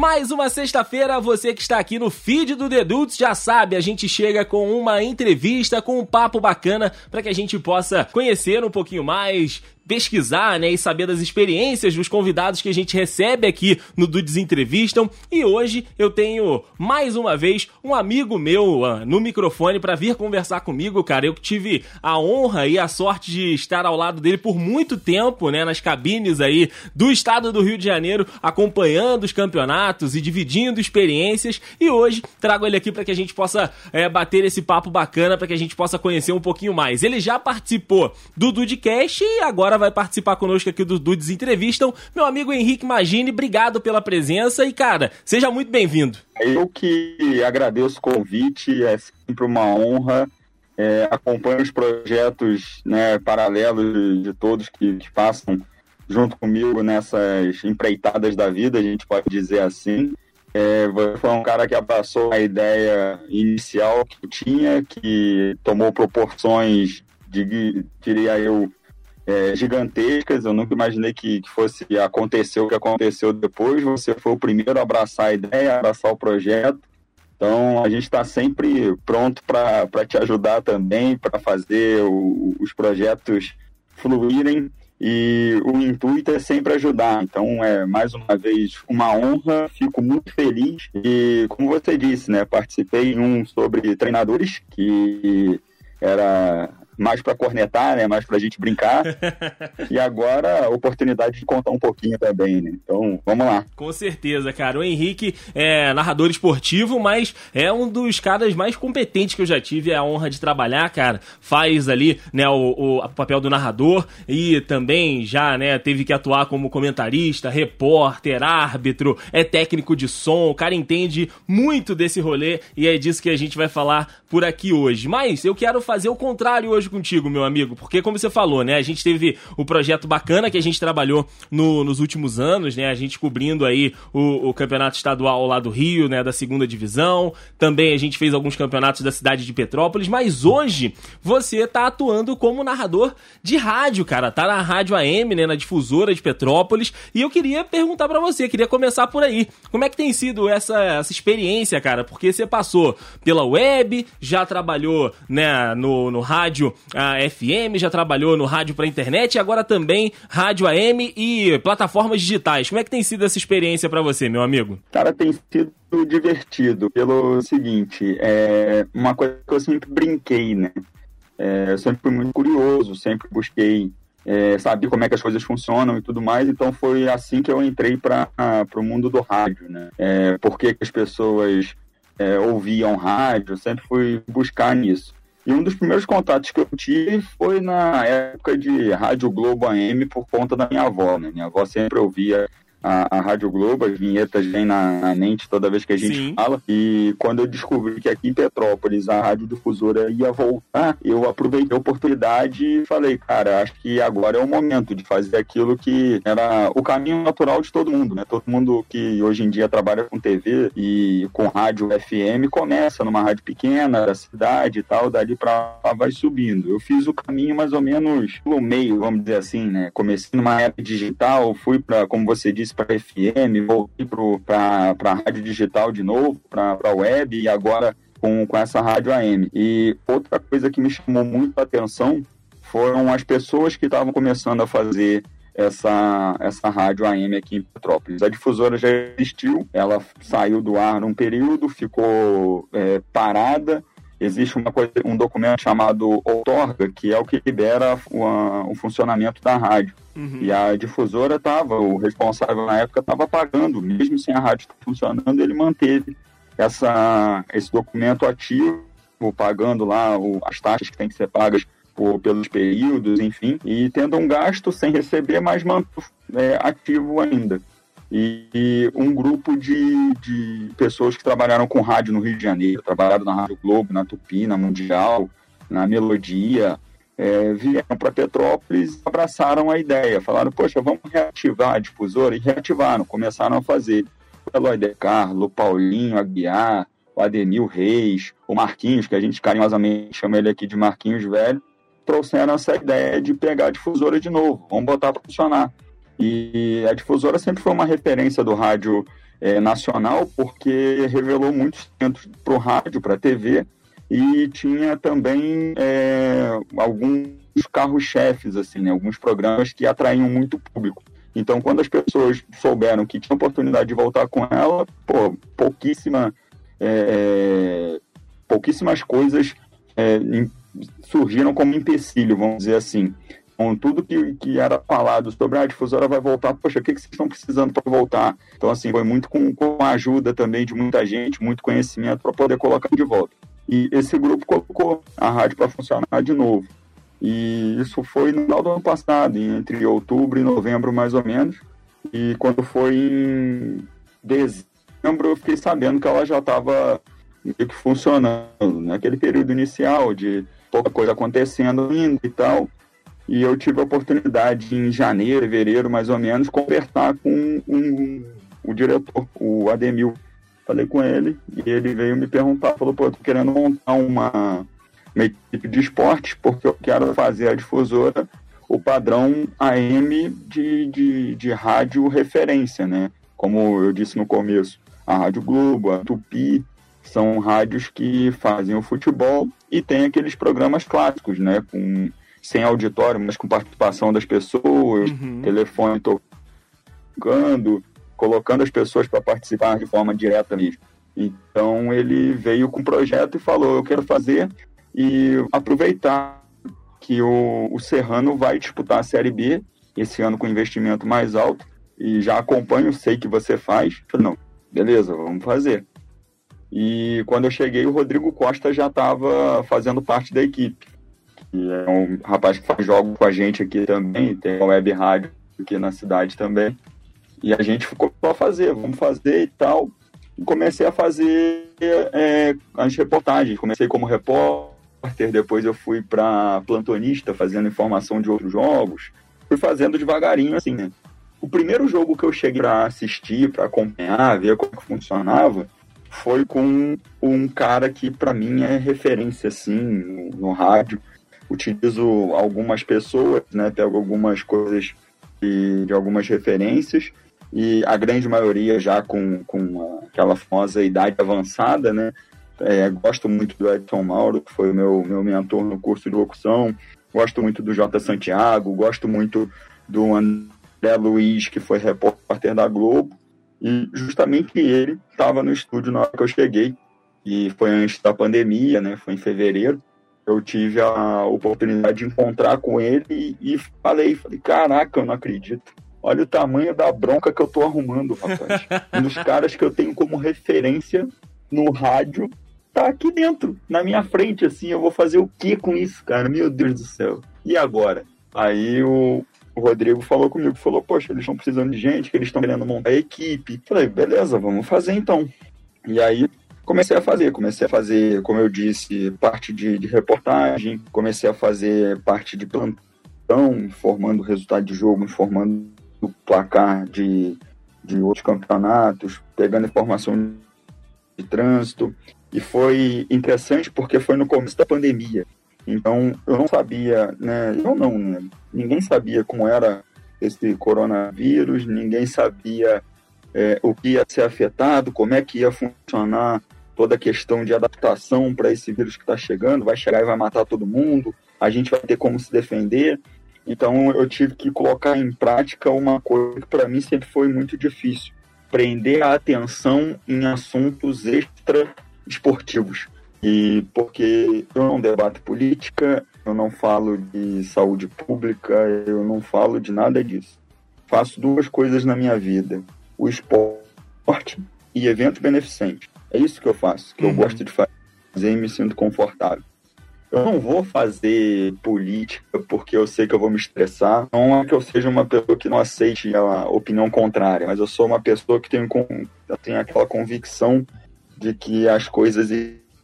Mais uma sexta-feira, você que está aqui no feed do Dedutos já sabe, a gente chega com uma entrevista, com um papo bacana para que a gente possa conhecer um pouquinho mais, pesquisar, né, e saber das experiências dos convidados que a gente recebe aqui no Dudes Entrevistam. E hoje eu tenho mais uma vez um amigo meu uh, no microfone para vir conversar comigo, cara. Eu tive a honra e a sorte de estar ao lado dele por muito tempo, né, nas cabines aí do estado do Rio de Janeiro, acompanhando os campeonatos e dividindo experiências. E hoje trago ele aqui para que a gente possa é, bater esse papo bacana, para que a gente possa conhecer um pouquinho mais. Ele já participou do Dudecast e agora vai participar conosco aqui do Dudes Entrevistam. Meu amigo Henrique Magini, obrigado pela presença e, cara, seja muito bem-vindo. Eu que agradeço o convite, é sempre uma honra. É, acompanho os projetos né, paralelos de, todos que, que passam junto comigo nessas empreitadas da vida, a gente pode dizer assim. É, foi um cara que abraçou a ideia inicial que eu tinha, que tomou proporções, de, diria eu, é, gigantescas. Eu nunca imaginei que, que, fosse acontecer o que aconteceu depois. Você foi o primeiro a abraçar a ideia, abraçar o projeto. Então, a gente está sempre pronto para te ajudar também, para fazer o, os projetos fluírem. E o intuito é sempre ajudar. Então, é mais uma vez uma honra, fico muito feliz. E, como você disse, né, participei em um sobre treinadores, que era mais para cornetar, né? Mais para a gente brincar. e agora a oportunidade de contar um pouquinho também, né? Então, vamos lá. Com certeza, cara. O Henrique é narrador esportivo, mas é um dos caras mais competentes que eu já tive a honra de trabalhar, cara. Faz ali, né, o, o papel do narrador e também já, né, teve que atuar como comentarista, repórter, árbitro, é técnico de som. O cara entende muito desse rolê e é disso que a gente vai falar por aqui hoje. Mas eu quero fazer o contrário hoje contigo, meu amigo, porque como você falou, né, a gente teve o projeto bacana que a gente trabalhou no, nos últimos anos, né, a gente cobrindo aí o, o, campeonato estadual lá do Rio, né, da segunda divisão, também a gente fez alguns campeonatos da cidade de Petrópolis, mas hoje você tá atuando como narrador de rádio, cara, tá na rádio AM, né, na difusora de Petrópolis, e eu queria perguntar para você, queria começar por aí, como é que tem sido essa, essa experiência, cara, porque você passou pela web, já trabalhou, né, no, no rádio a FM, já trabalhou no rádio para internet e agora também rádio AM e plataformas digitais. Como é que tem sido essa experiência para você, meu amigo? Cara, tem sido divertido pelo seguinte, é uma coisa que eu sempre brinquei, né? É, eu sempre fui muito curioso, sempre busquei é, saber como é que as coisas funcionam e tudo mais. Então foi assim que eu entrei para o mundo do rádio, né? É, por que, as pessoas é, ouviam rádio? Eu sempre fui buscar nisso. E um dos primeiros contatos que eu tive foi na época de Rádio Globo AM por conta da minha avó. Né? Minha avó sempre ouvia a, a Rádio Globo, as vinhetas vêm na, na, mente toda vez que a gente Sim. fala. E quando eu descobri que aqui em Petrópolis a Rádio Difusora ia voltar, eu aproveitei a oportunidade e falei, cara, acho que agora é o momento de fazer aquilo que era o caminho natural de todo mundo, né? Todo mundo que hoje em dia trabalha com TV e com rádio FM começa numa rádio pequena da cidade e tal, dali pra lá vai subindo. Eu fiz o caminho mais ou menos no meio, vamos dizer assim, né? Comecei numa época digital, fui para, como você disse, para FM, voltei para a rádio digital de novo, para a web e agora com, com essa rádio AM. E outra coisa que me chamou muito a atenção foram as pessoas que estavam começando a fazer essa, essa rádio AM aqui em Petrópolis. A difusora já existiu, ela saiu do ar num período, ficou é, parada existe uma coisa, um documento chamado outorga, que é o que libera o, o funcionamento da rádio. Uhum. E a difusora estava, o responsável na época estava pagando, mesmo sem a rádio funcionando, ele manteve essa, esse documento ativo, pagando lá o, as taxas que têm que ser pagas por, pelos períodos, enfim, e tendo um gasto sem receber, mas manto, é, ativo ainda e um grupo de, de pessoas que trabalharam com rádio no Rio de Janeiro, trabalharam na Rádio Globo, na Tupi, na Mundial, na Melodia, é, vieram para Petrópolis e abraçaram a ideia. Falaram, poxa, vamos reativar a difusora, e reativaram, começaram a fazer. O Eloy De Carlo, Paulinho Aguiar, o Adenil Reis, o Marquinhos, que a gente carinhosamente chama ele aqui de Marquinhos Velho, trouxeram essa ideia de pegar a difusora de novo, vamos botar para funcionar. E a difusora sempre foi uma referência do rádio é, nacional, porque revelou muitos centros para o rádio, para a TV, e tinha também é, alguns carros-chefes, assim, né? alguns programas que atraíam muito público. Então, quando as pessoas souberam que tinha oportunidade de voltar com ela, pô, pouquíssima, é, pouquíssimas coisas é, surgiram como empecilho, vamos dizer assim. Então, tudo que, que era falado sobre ah, a difusora vai voltar, poxa, o que, que vocês estão precisando para voltar? Então, assim, foi muito com, com a ajuda também de muita gente, muito conhecimento para poder colocar de volta. E esse grupo colocou a rádio para funcionar de novo. E isso foi no final do ano passado, entre outubro e novembro, mais ou menos. E quando foi em dezembro, eu fiquei sabendo que ela já estava meio que funcionando, naquele período inicial de pouca coisa acontecendo ainda e tal. E eu tive a oportunidade em janeiro, fevereiro, mais ou menos, conversar com um, um, o diretor, o Ademil, Falei com ele e ele veio me perguntar, falou, pô, eu tô querendo montar uma, uma equipe de esporte porque eu quero fazer a difusora o padrão AM de, de, de rádio referência, né? Como eu disse no começo, a Rádio Globo, a Tupi, são rádios que fazem o futebol e tem aqueles programas clássicos, né? Com, sem auditório, mas com participação das pessoas, uhum. telefone tocando, colocando as pessoas para participar de forma direta mesmo. Então ele veio com um projeto e falou: eu quero fazer e aproveitar que o, o Serrano vai disputar a Série B esse ano com investimento mais alto e já acompanho, sei que você faz. Falei, não, beleza, vamos fazer. E quando eu cheguei, o Rodrigo Costa já estava fazendo parte da equipe. E é um rapaz que faz jogos com a gente aqui também, tem uma web rádio aqui na cidade também. E a gente ficou para fazer, vamos fazer e tal. E comecei a fazer é, as reportagens. Comecei como repórter, depois eu fui para plantonista, fazendo informação de outros jogos. Fui fazendo devagarinho, assim, né? O primeiro jogo que eu cheguei para assistir, para acompanhar, ver como que funcionava, foi com um cara que para mim é referência, assim, no, no rádio. Utilizo algumas pessoas, né? Pego algumas coisas de, de algumas referências e a grande maioria já com, com aquela famosa idade avançada, né? É, gosto muito do Edson Mauro, que foi o meu, meu mentor no curso de locução, gosto muito do J. Santiago, gosto muito do André Luiz, que foi repórter da Globo, e justamente ele estava no estúdio na hora que eu cheguei, e foi antes da pandemia, né? Foi em fevereiro. Eu tive a oportunidade de encontrar com ele e, e falei, falei, caraca, eu não acredito Olha o tamanho da bronca que eu tô arrumando, rapaz. um dos caras que eu tenho como referência no rádio tá aqui dentro, na minha frente, assim. Eu vou fazer o que com isso, cara? Meu Deus do céu. E agora? Aí o, o Rodrigo falou comigo, falou, poxa, eles estão precisando de gente, que eles estão querendo montar a equipe. Falei, beleza, vamos fazer então. E aí comecei a fazer, comecei a fazer, como eu disse, parte de, de reportagem, comecei a fazer parte de plantão, informando o resultado de jogo, informando do placar de, de outros campeonatos, pegando informação de trânsito. E foi interessante porque foi no começo da pandemia. Então eu não sabia, né? Eu não, né? Ninguém sabia como era esse coronavírus, ninguém sabia é, o que ia ser afetado, como é que ia funcionar toda a questão de adaptação para esse vírus que está chegando, vai chegar e vai matar todo mundo, a gente vai ter como se defender. Então eu tive que colocar em prática uma coisa que para mim sempre foi muito difícil: prender a atenção em assuntos extra esportivos. E porque eu não debato política, eu não falo de saúde pública, eu não falo de nada disso. Faço duas coisas na minha vida: o esporte e eventos beneficentes. É isso que eu faço, que uhum. eu gosto de fazer e me sinto confortável. Eu não vou fazer política porque eu sei que eu vou me estressar. Não é que eu seja uma pessoa que não aceite a opinião contrária, mas eu sou uma pessoa que tem, tem aquela convicção de que as coisas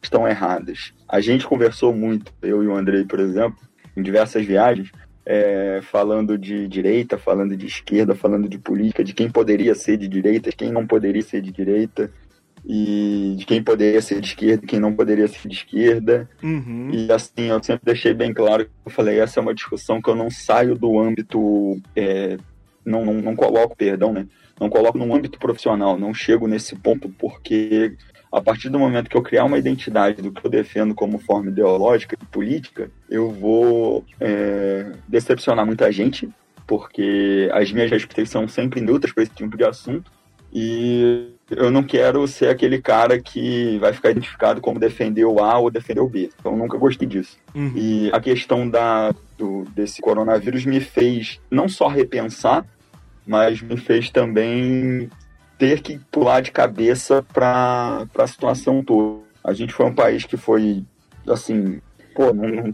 estão erradas. A gente conversou muito, eu e o Andrei, por exemplo, em diversas viagens, é, falando de direita, falando de esquerda, falando de política, de quem poderia ser de direita, quem não poderia ser de direita e de quem poderia ser de esquerda e quem não poderia ser de esquerda. Uhum. E assim, eu sempre deixei bem claro, eu falei, essa é uma discussão que eu não saio do âmbito, é, não, não, não coloco, perdão, né? não coloco no âmbito profissional, não chego nesse ponto porque a partir do momento que eu criar uma identidade do que eu defendo como forma ideológica e política, eu vou é, decepcionar muita gente, porque as minhas respostas são sempre neutras para esse tipo de assunto. E eu não quero ser aquele cara que vai ficar identificado como defender o A ou defender o B. Então, nunca gostei disso. Uhum. E a questão da, do, desse coronavírus me fez não só repensar, mas me fez também ter que pular de cabeça para a situação toda. A gente foi um país que foi, assim, pô, não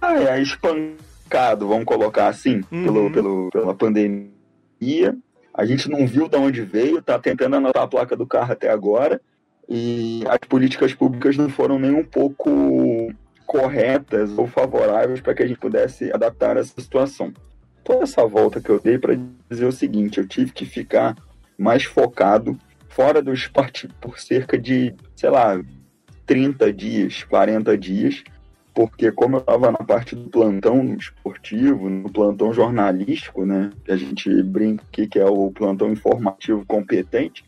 ah, é espancado, vamos colocar assim, uhum. pelo, pelo, pela pandemia. A gente não viu de onde veio, tá tentando anotar a placa do carro até agora. E as políticas públicas não foram nem um pouco corretas ou favoráveis para que a gente pudesse adaptar essa situação. Toda essa volta que eu dei para dizer o seguinte: eu tive que ficar mais focado fora do esporte por cerca de, sei lá, 30 dias, 40 dias, porque como eu estava na parte do plantão esportivo, no plantão jornalístico, né, que a gente brinca aqui que é o plantão informativo competente,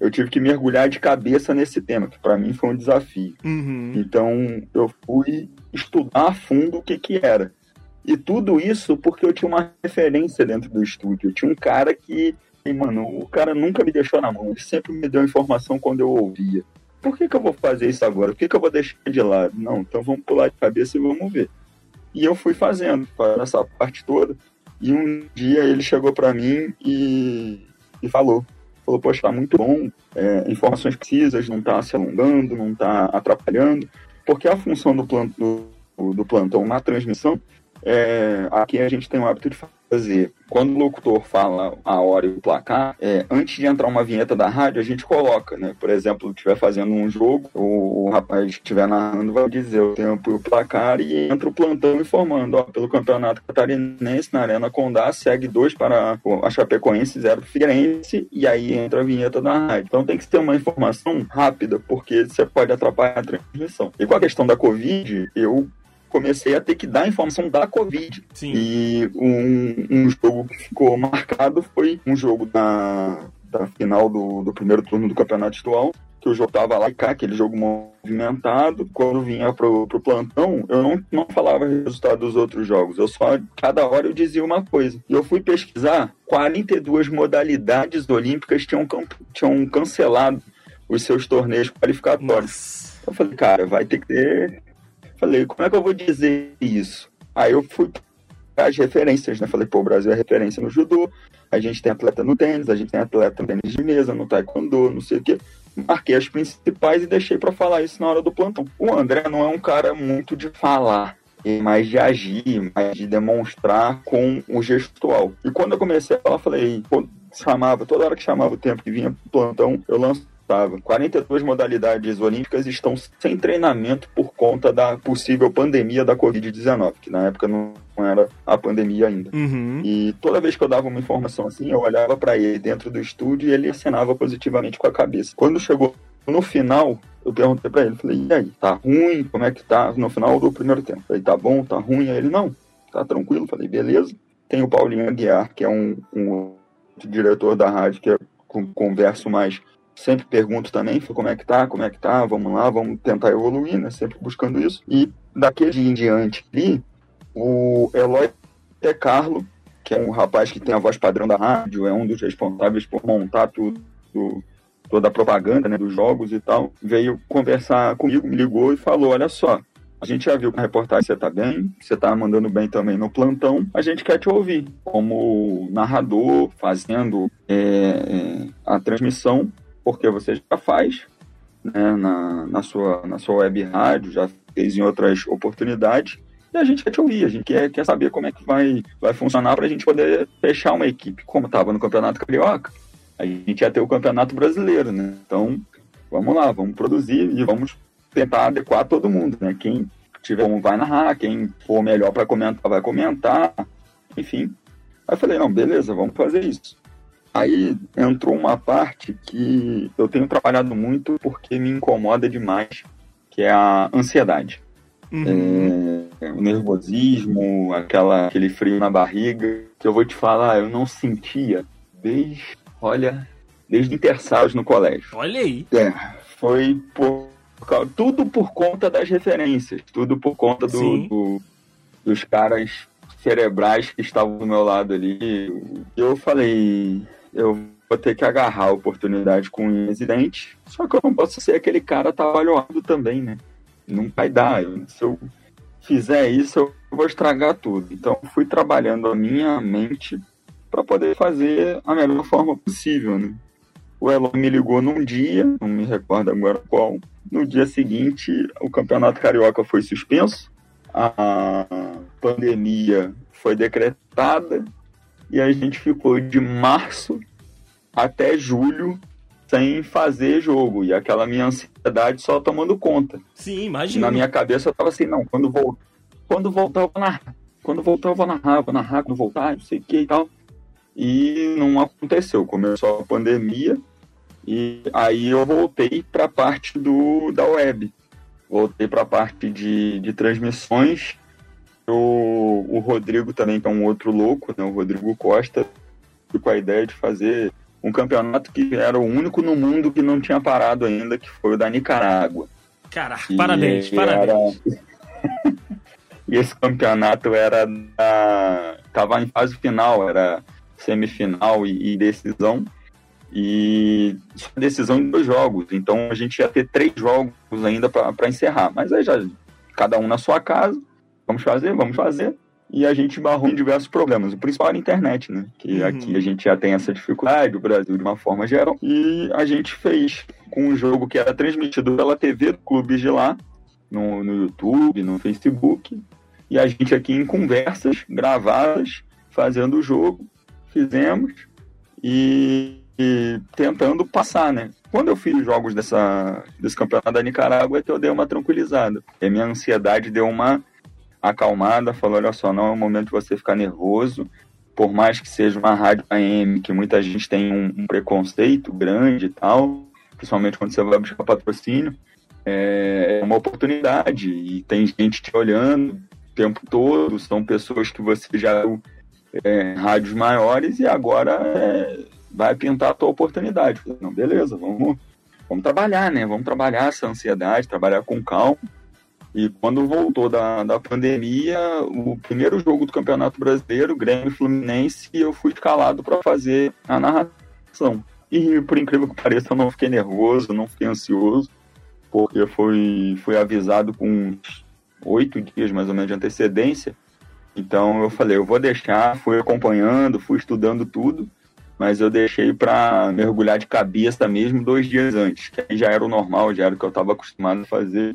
eu tive que mergulhar de cabeça nesse tema, que para mim foi um desafio. Uhum. Então eu fui estudar a fundo o que que era. E tudo isso porque eu tinha uma referência dentro do estúdio. Eu tinha um cara que mano, o cara nunca me deixou na mão, ele sempre me deu informação quando eu ouvia. Por que, que eu vou fazer isso agora? Por que, que eu vou deixar de lado? Não, então vamos pular de cabeça e vamos ver. E eu fui fazendo, essa parte toda. E um dia ele chegou para mim e, e falou: falou, poxa, tá muito bom, é, informações precisas, não tá se alongando, não tá atrapalhando, porque a função do, plantão, do, do plantão na transmissão, é, aqui a gente tem o hábito de fazer quando o locutor fala a hora e o placar, é, antes de entrar uma vinheta da rádio, a gente coloca, né? Por exemplo, estiver fazendo um jogo, o, o rapaz que estiver narrando vai dizer o tempo e o placar e entra o plantão informando, ó, pelo campeonato catarinense na Arena Condá, segue dois para a Chapecoense, zero Figueirense, e aí entra a vinheta da rádio. Então tem que ter uma informação rápida, porque você pode atrapalhar a transmissão. E com a questão da Covid, eu comecei a ter que dar informação da Covid. Sim. E um, um jogo que ficou marcado foi um jogo da, da final do, do primeiro turno do campeonato estadual, que o jogo tava lá e cá, aquele jogo movimentado. Quando vinha pro, pro plantão, eu não, não falava o resultado dos outros jogos. Eu só, cada hora eu dizia uma coisa. E eu fui pesquisar, 42 modalidades olímpicas tinham, tinham cancelado os seus torneios qualificatórios. Nossa. Eu falei, cara, vai ter que ter Falei, como é que eu vou dizer isso? Aí eu fui as referências, né? Falei, pô, o Brasil é referência no judô, a gente tem atleta no tênis, a gente tem atleta no tênis de mesa, no taekwondo, não sei o quê. Marquei as principais e deixei para falar isso na hora do plantão. O André não é um cara muito de falar, mais de agir, mais de demonstrar com o gestual. E quando eu comecei a falar, falei, chamava, toda hora que chamava o tempo que vinha plantão, eu lanço estava. 42 modalidades olímpicas estão sem treinamento por conta da possível pandemia da Covid-19, que na época não era a pandemia ainda. Uhum. E toda vez que eu dava uma informação assim, eu olhava para ele dentro do estúdio e ele assinava positivamente com a cabeça. Quando chegou no final, eu perguntei para ele, falei, e aí, tá ruim? Como é que tá? No final do primeiro tempo. Falei, tá bom, tá ruim? Aí ele, não, tá tranquilo. Falei, beleza. Tem o Paulinho Aguiar, que é um, um diretor da rádio, que é converso mais sempre pergunto também como é que tá, como é que tá, vamos lá, vamos tentar evoluir, né? Sempre buscando isso. E daquele dia em diante ali, o Eloy T. Carlo, que é um rapaz que tem a voz padrão da rádio, é um dos responsáveis por montar tudo, toda a propaganda né, dos jogos e tal, veio conversar comigo, me ligou e falou: Olha só, a gente já viu na reportagem você tá bem, você tá mandando bem também no plantão. A gente quer te ouvir como narrador, fazendo é, é a transmissão porque você já faz né, na, na, sua, na sua web rádio, já fez em outras oportunidades, e a gente quer te ouvir, a gente quer, quer saber como é que vai, vai funcionar para a gente poder fechar uma equipe. Como estava no Campeonato Carioca, a gente ia ter o Campeonato Brasileiro, né? Então, vamos lá, vamos produzir e vamos tentar adequar todo mundo, né? Quem tiver um vai narrar, quem for melhor para comentar vai comentar, enfim. Aí eu falei, não, beleza, vamos fazer isso. Aí entrou uma parte que eu tenho trabalhado muito porque me incomoda demais, que é a ansiedade. Uhum. É, o nervosismo, aquela, aquele frio na barriga, que eu vou te falar, eu não sentia desde Olha, desde intersalos no colégio. Olha aí. É, foi por, tudo por conta das referências, tudo por conta do, do, dos caras cerebrais que estavam do meu lado ali. Eu falei, eu vou ter que agarrar a oportunidade com o residente, só que eu não posso ser aquele cara trabalhado também, né? Não vai dar. Se eu fizer isso, eu vou estragar tudo. Então, fui trabalhando a minha mente para poder fazer a melhor forma possível, né? O Elon me ligou num dia, não me recordo agora qual. No dia seguinte, o Campeonato Carioca foi suspenso, a pandemia foi decretada e a gente ficou de março até julho sem fazer jogo. E aquela minha ansiedade só tomando conta. Sim, imagina. Na minha cabeça eu tava assim, não, quando, vol... quando voltar eu vou narrar. Quando voltar eu vou narrar, vou narrar, quando voltar, não sei o que e tal. E não aconteceu. Começou a pandemia e aí eu voltei para a parte do, da web. Voltei para a parte de, de transmissões. O, o Rodrigo também, que é um outro louco, né? o Rodrigo Costa, com a ideia de fazer um campeonato que era o único no mundo que não tinha parado ainda, que foi o da Nicarágua. Caraca, parabéns, parabéns. Era... e esse campeonato era da... tava em fase final, era semifinal e, e decisão e decisão de dois jogos. Então a gente ia ter três jogos ainda para encerrar. Mas aí já, cada um na sua casa, vamos fazer, vamos fazer. E a gente barrou em diversos problemas. O principal era a internet, né? Que uhum. aqui a gente já tem essa dificuldade, o Brasil de uma forma geral. E a gente fez com um jogo que era transmitido pela TV do clube de lá, no, no YouTube, no Facebook. E a gente aqui em conversas gravadas, fazendo o jogo, fizemos. E e tentando passar, né? Quando eu fiz jogos dessa, desse campeonato da Nicarágua, é que eu dei uma tranquilizada. E a minha ansiedade deu uma acalmada, falou, olha só, não é o momento de você ficar nervoso, por mais que seja uma rádio AM, que muita gente tem um, um preconceito grande e tal, principalmente quando você vai buscar patrocínio, é, é uma oportunidade e tem gente te olhando o tempo todo, são pessoas que você já é, rádios maiores e agora é, vai pintar a tua oportunidade. Não, beleza, vamos, vamos trabalhar, né? Vamos trabalhar essa ansiedade, trabalhar com calma. E quando voltou da, da pandemia, o primeiro jogo do Campeonato Brasileiro, Grêmio Fluminense, eu fui escalado para fazer a narração. E por incrível que pareça, eu não fiquei nervoso, não fiquei ansioso, porque fui, fui avisado com oito dias mais ou menos de antecedência. Então eu falei, eu vou deixar, fui acompanhando, fui estudando tudo mas eu deixei para mergulhar de cabeça mesmo dois dias antes, que aí já era o normal, já era o que eu estava acostumado a fazer.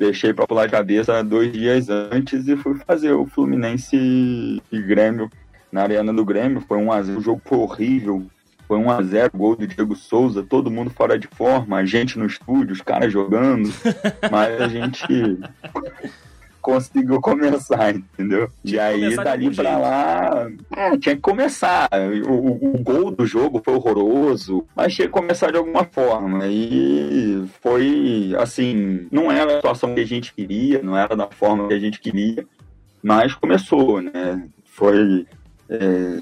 Deixei para pular de cabeça dois dias antes e fui fazer o Fluminense e Grêmio na Arena do Grêmio. Foi um a 0 o jogo foi horrível. Foi 1 a 0 gol do Diego Souza, todo mundo fora de forma, a gente no estúdio, os caras jogando, mas a gente conseguiu começar, entendeu? E aí, dali pra lá, é, tinha que começar. O, o, o, gol do jogo foi horroroso, mas tinha que começar de alguma forma. E foi, assim, não era a situação que a gente queria, não era da forma que a gente queria, mas começou, né? Foi é,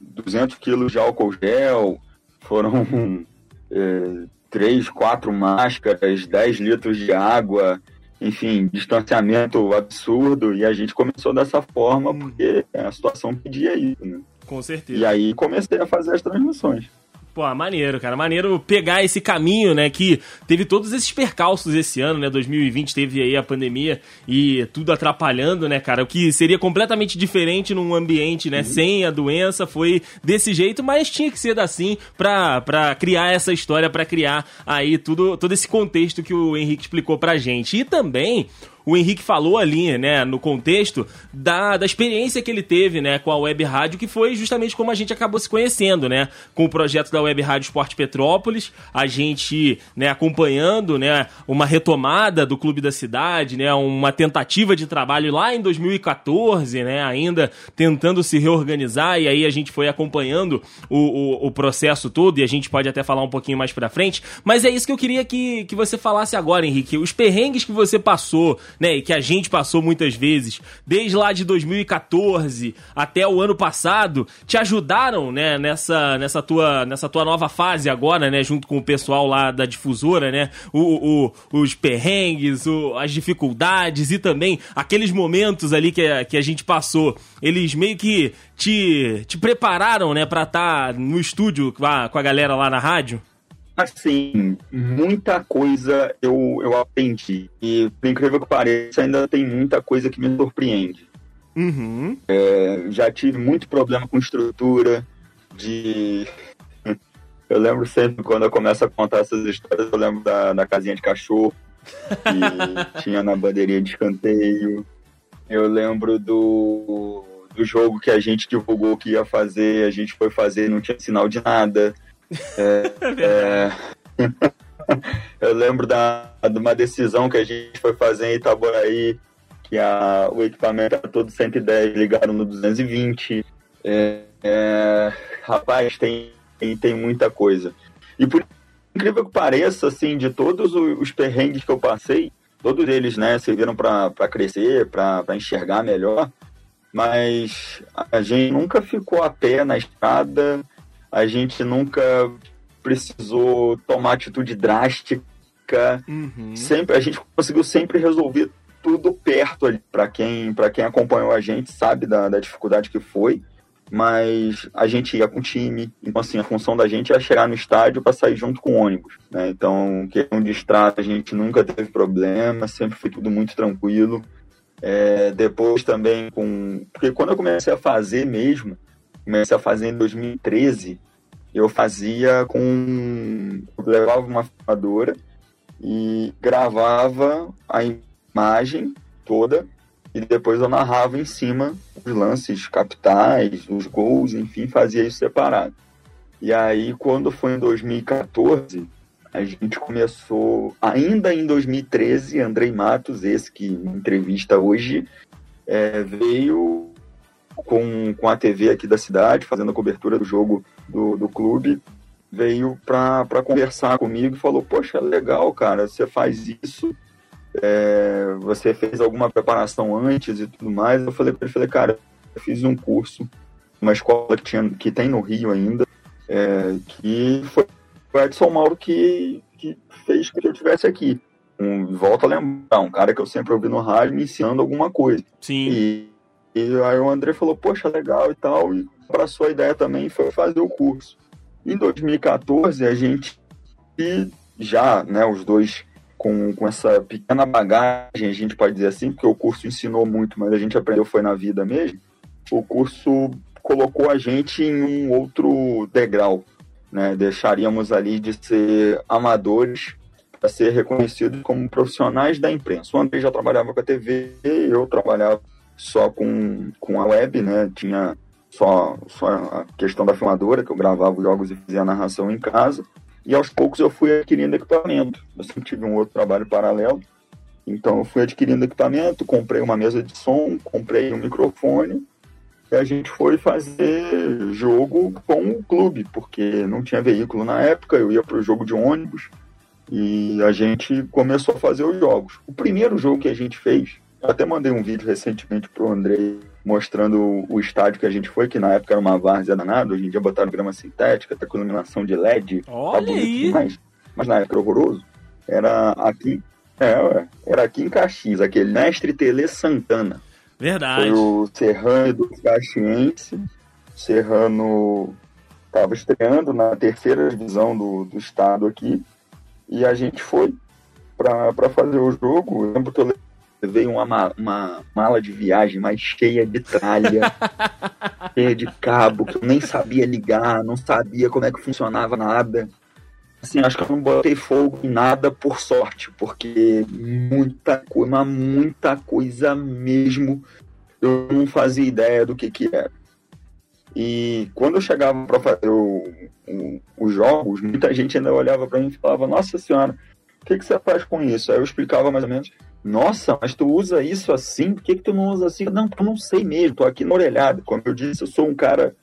200 quilos de álcool gel, foram é, 3, 4 máscaras, 10 litros de água, enfim, distanciamento absurdo, e a gente começou dessa forma hum. porque a situação pedia isso, né? Com certeza. E aí comecei a fazer as transmissões. Pô, maneiro, cara. Maneiro pegar esse caminho, né? Que teve todos esses percalços esse ano, né? 2020 teve aí a pandemia e tudo atrapalhando, né, cara? O que seria completamente diferente num ambiente, né? Uhum. Sem a doença, foi desse jeito, mas tinha que ser assim pra, pra criar essa história, pra criar aí tudo, todo esse contexto que o Henrique explicou pra gente. E também o Henrique falou ali, né, no contexto da, da experiência que ele teve, né, com a Web Rádio, que foi justamente como a gente acabou se conhecendo, né, com o projeto da Web Rádio Esporte Petrópolis, a gente, né, acompanhando, né, uma retomada do Clube da Cidade, né, uma tentativa de trabalho lá em 2014, né, ainda tentando se reorganizar, e aí a gente foi acompanhando o, o, o processo todo, e a gente pode até falar um pouquinho mais pra frente, mas é isso que eu queria que, que você falasse agora, Henrique, os perrengues que você passou né, e que a gente passou muitas vezes, desde lá de 2014 até o ano passado, te ajudaram, né, nessa, nessa, tua, nessa tua nova fase agora, né, junto com o pessoal lá da difusora, né, o, o os perrengues, o, as dificuldades e também aqueles momentos ali que, a, que a gente passou, eles meio que te, te prepararam, né, pra estar tá no estúdio com a, com a galera lá na rádio? Assim, muita coisa eu, eu aprendi. E, por incrível que pareça, ainda tem muita coisa que me surpreende. Uhum. É, já tive muito problema com estrutura, de. Eu lembro sempre quando eu começo a contar essas histórias, eu lembro da, da casinha de cachorro que tinha na bandeirinha de escanteio. Eu lembro do, do jogo que a gente divulgou que ia fazer, a gente foi fazer não tinha sinal de nada. É, é... eu lembro da, de uma decisão que a gente foi fazer em Itaboraí, que a, o equipamento era todo 110, ligaram no 220. É, é, rapaz, tem, tem, tem muita coisa. E por incrível que pareça, assim, de todos os perrengues que eu passei, todos eles, né, serviram para crescer, para enxergar melhor, mas a gente nunca ficou a pé na estrada, a gente nunca precisou tomar atitude drástica. Uhum. Sempre a gente conseguiu sempre resolver tudo perto ali. Para quem para quem acompanhou a gente sabe da, da dificuldade que foi, mas a gente ia com o time. Então assim a função da gente era chegar no estádio para sair junto com o ônibus. Né? Então questão de estrada a gente nunca teve problema, sempre foi tudo muito tranquilo. É, depois também com porque quando eu comecei a fazer mesmo comecei a fazer em 2013, eu fazia com. Eu levava uma filmadora e gravava a imagem toda e depois eu narrava em cima os lances capitais, os gols, enfim, fazia isso separado. E aí, quando foi em 2014, a gente começou, ainda em 2013, Andrei Matos, esse que me entrevista hoje, é, veio com, com a TV aqui da cidade, fazendo a cobertura do jogo do, do clube, veio para conversar comigo e falou: Poxa, legal, cara, você faz isso, é, você fez alguma preparação antes e tudo mais. Eu falei para ele: falei, Cara, eu fiz um curso, uma escola que, tinha, que tem no Rio ainda, é, que foi o Edson Mauro que, que fez com que eu estivesse aqui. Um, volto a lembrar, um cara que eu sempre ouvi no rádio me ensinando alguma coisa. Sim. E, e aí o André falou, poxa, legal e tal, e abraçou a ideia também e foi fazer o curso. Em 2014, a gente já, né, os dois com, com essa pequena bagagem, a gente pode dizer assim, porque o curso ensinou muito, mas a gente aprendeu foi na vida mesmo. O curso colocou a gente em um outro degrau, né? Deixaríamos ali de ser amadores para ser reconhecidos como profissionais da imprensa. O André já trabalhava com a TV, eu trabalhava só com, com a web, né? Tinha só, só a questão da filmadora, que eu gravava os jogos e fazia a narração em casa. E aos poucos eu fui adquirindo equipamento. Eu sempre tive um outro trabalho paralelo. Então eu fui adquirindo equipamento, comprei uma mesa de som, comprei um microfone. E a gente foi fazer jogo com o clube, porque não tinha veículo na época, eu ia para o jogo de ônibus e a gente começou a fazer os jogos. O primeiro jogo que a gente fez eu até mandei um vídeo recentemente pro Andrei mostrando o estádio que a gente foi, que na época era uma várzea danada, hoje em dia botaram grama sintética, até com iluminação de LED. Tá Olha tá aí! Demais. Mas na época era horroroso. Era aqui, é, era aqui em Caxias, aquele Mestre Tele Santana. Verdade. Foi o Serrano do Caxiense. Serrano estava estreando na terceira divisão do, do estado aqui. E a gente foi para fazer o jogo. Eu lembro que eu veio uma, uma mala de viagem mais cheia de tralha, cheia de cabo, que eu nem sabia ligar, não sabia como é que funcionava nada. Assim, acho que eu não botei fogo em nada por sorte, porque muita coisa, muita coisa mesmo, eu não fazia ideia do que que era. E quando eu chegava para fazer o, o, os jogos, muita gente ainda olhava para mim e falava: Nossa Senhora, o que, que você faz com isso? Aí eu explicava mais ou menos. Nossa, mas tu usa isso assim? Por que, que tu não usa assim? Não, eu não sei mesmo, tô aqui na orelhada. Como eu disse, eu sou um cara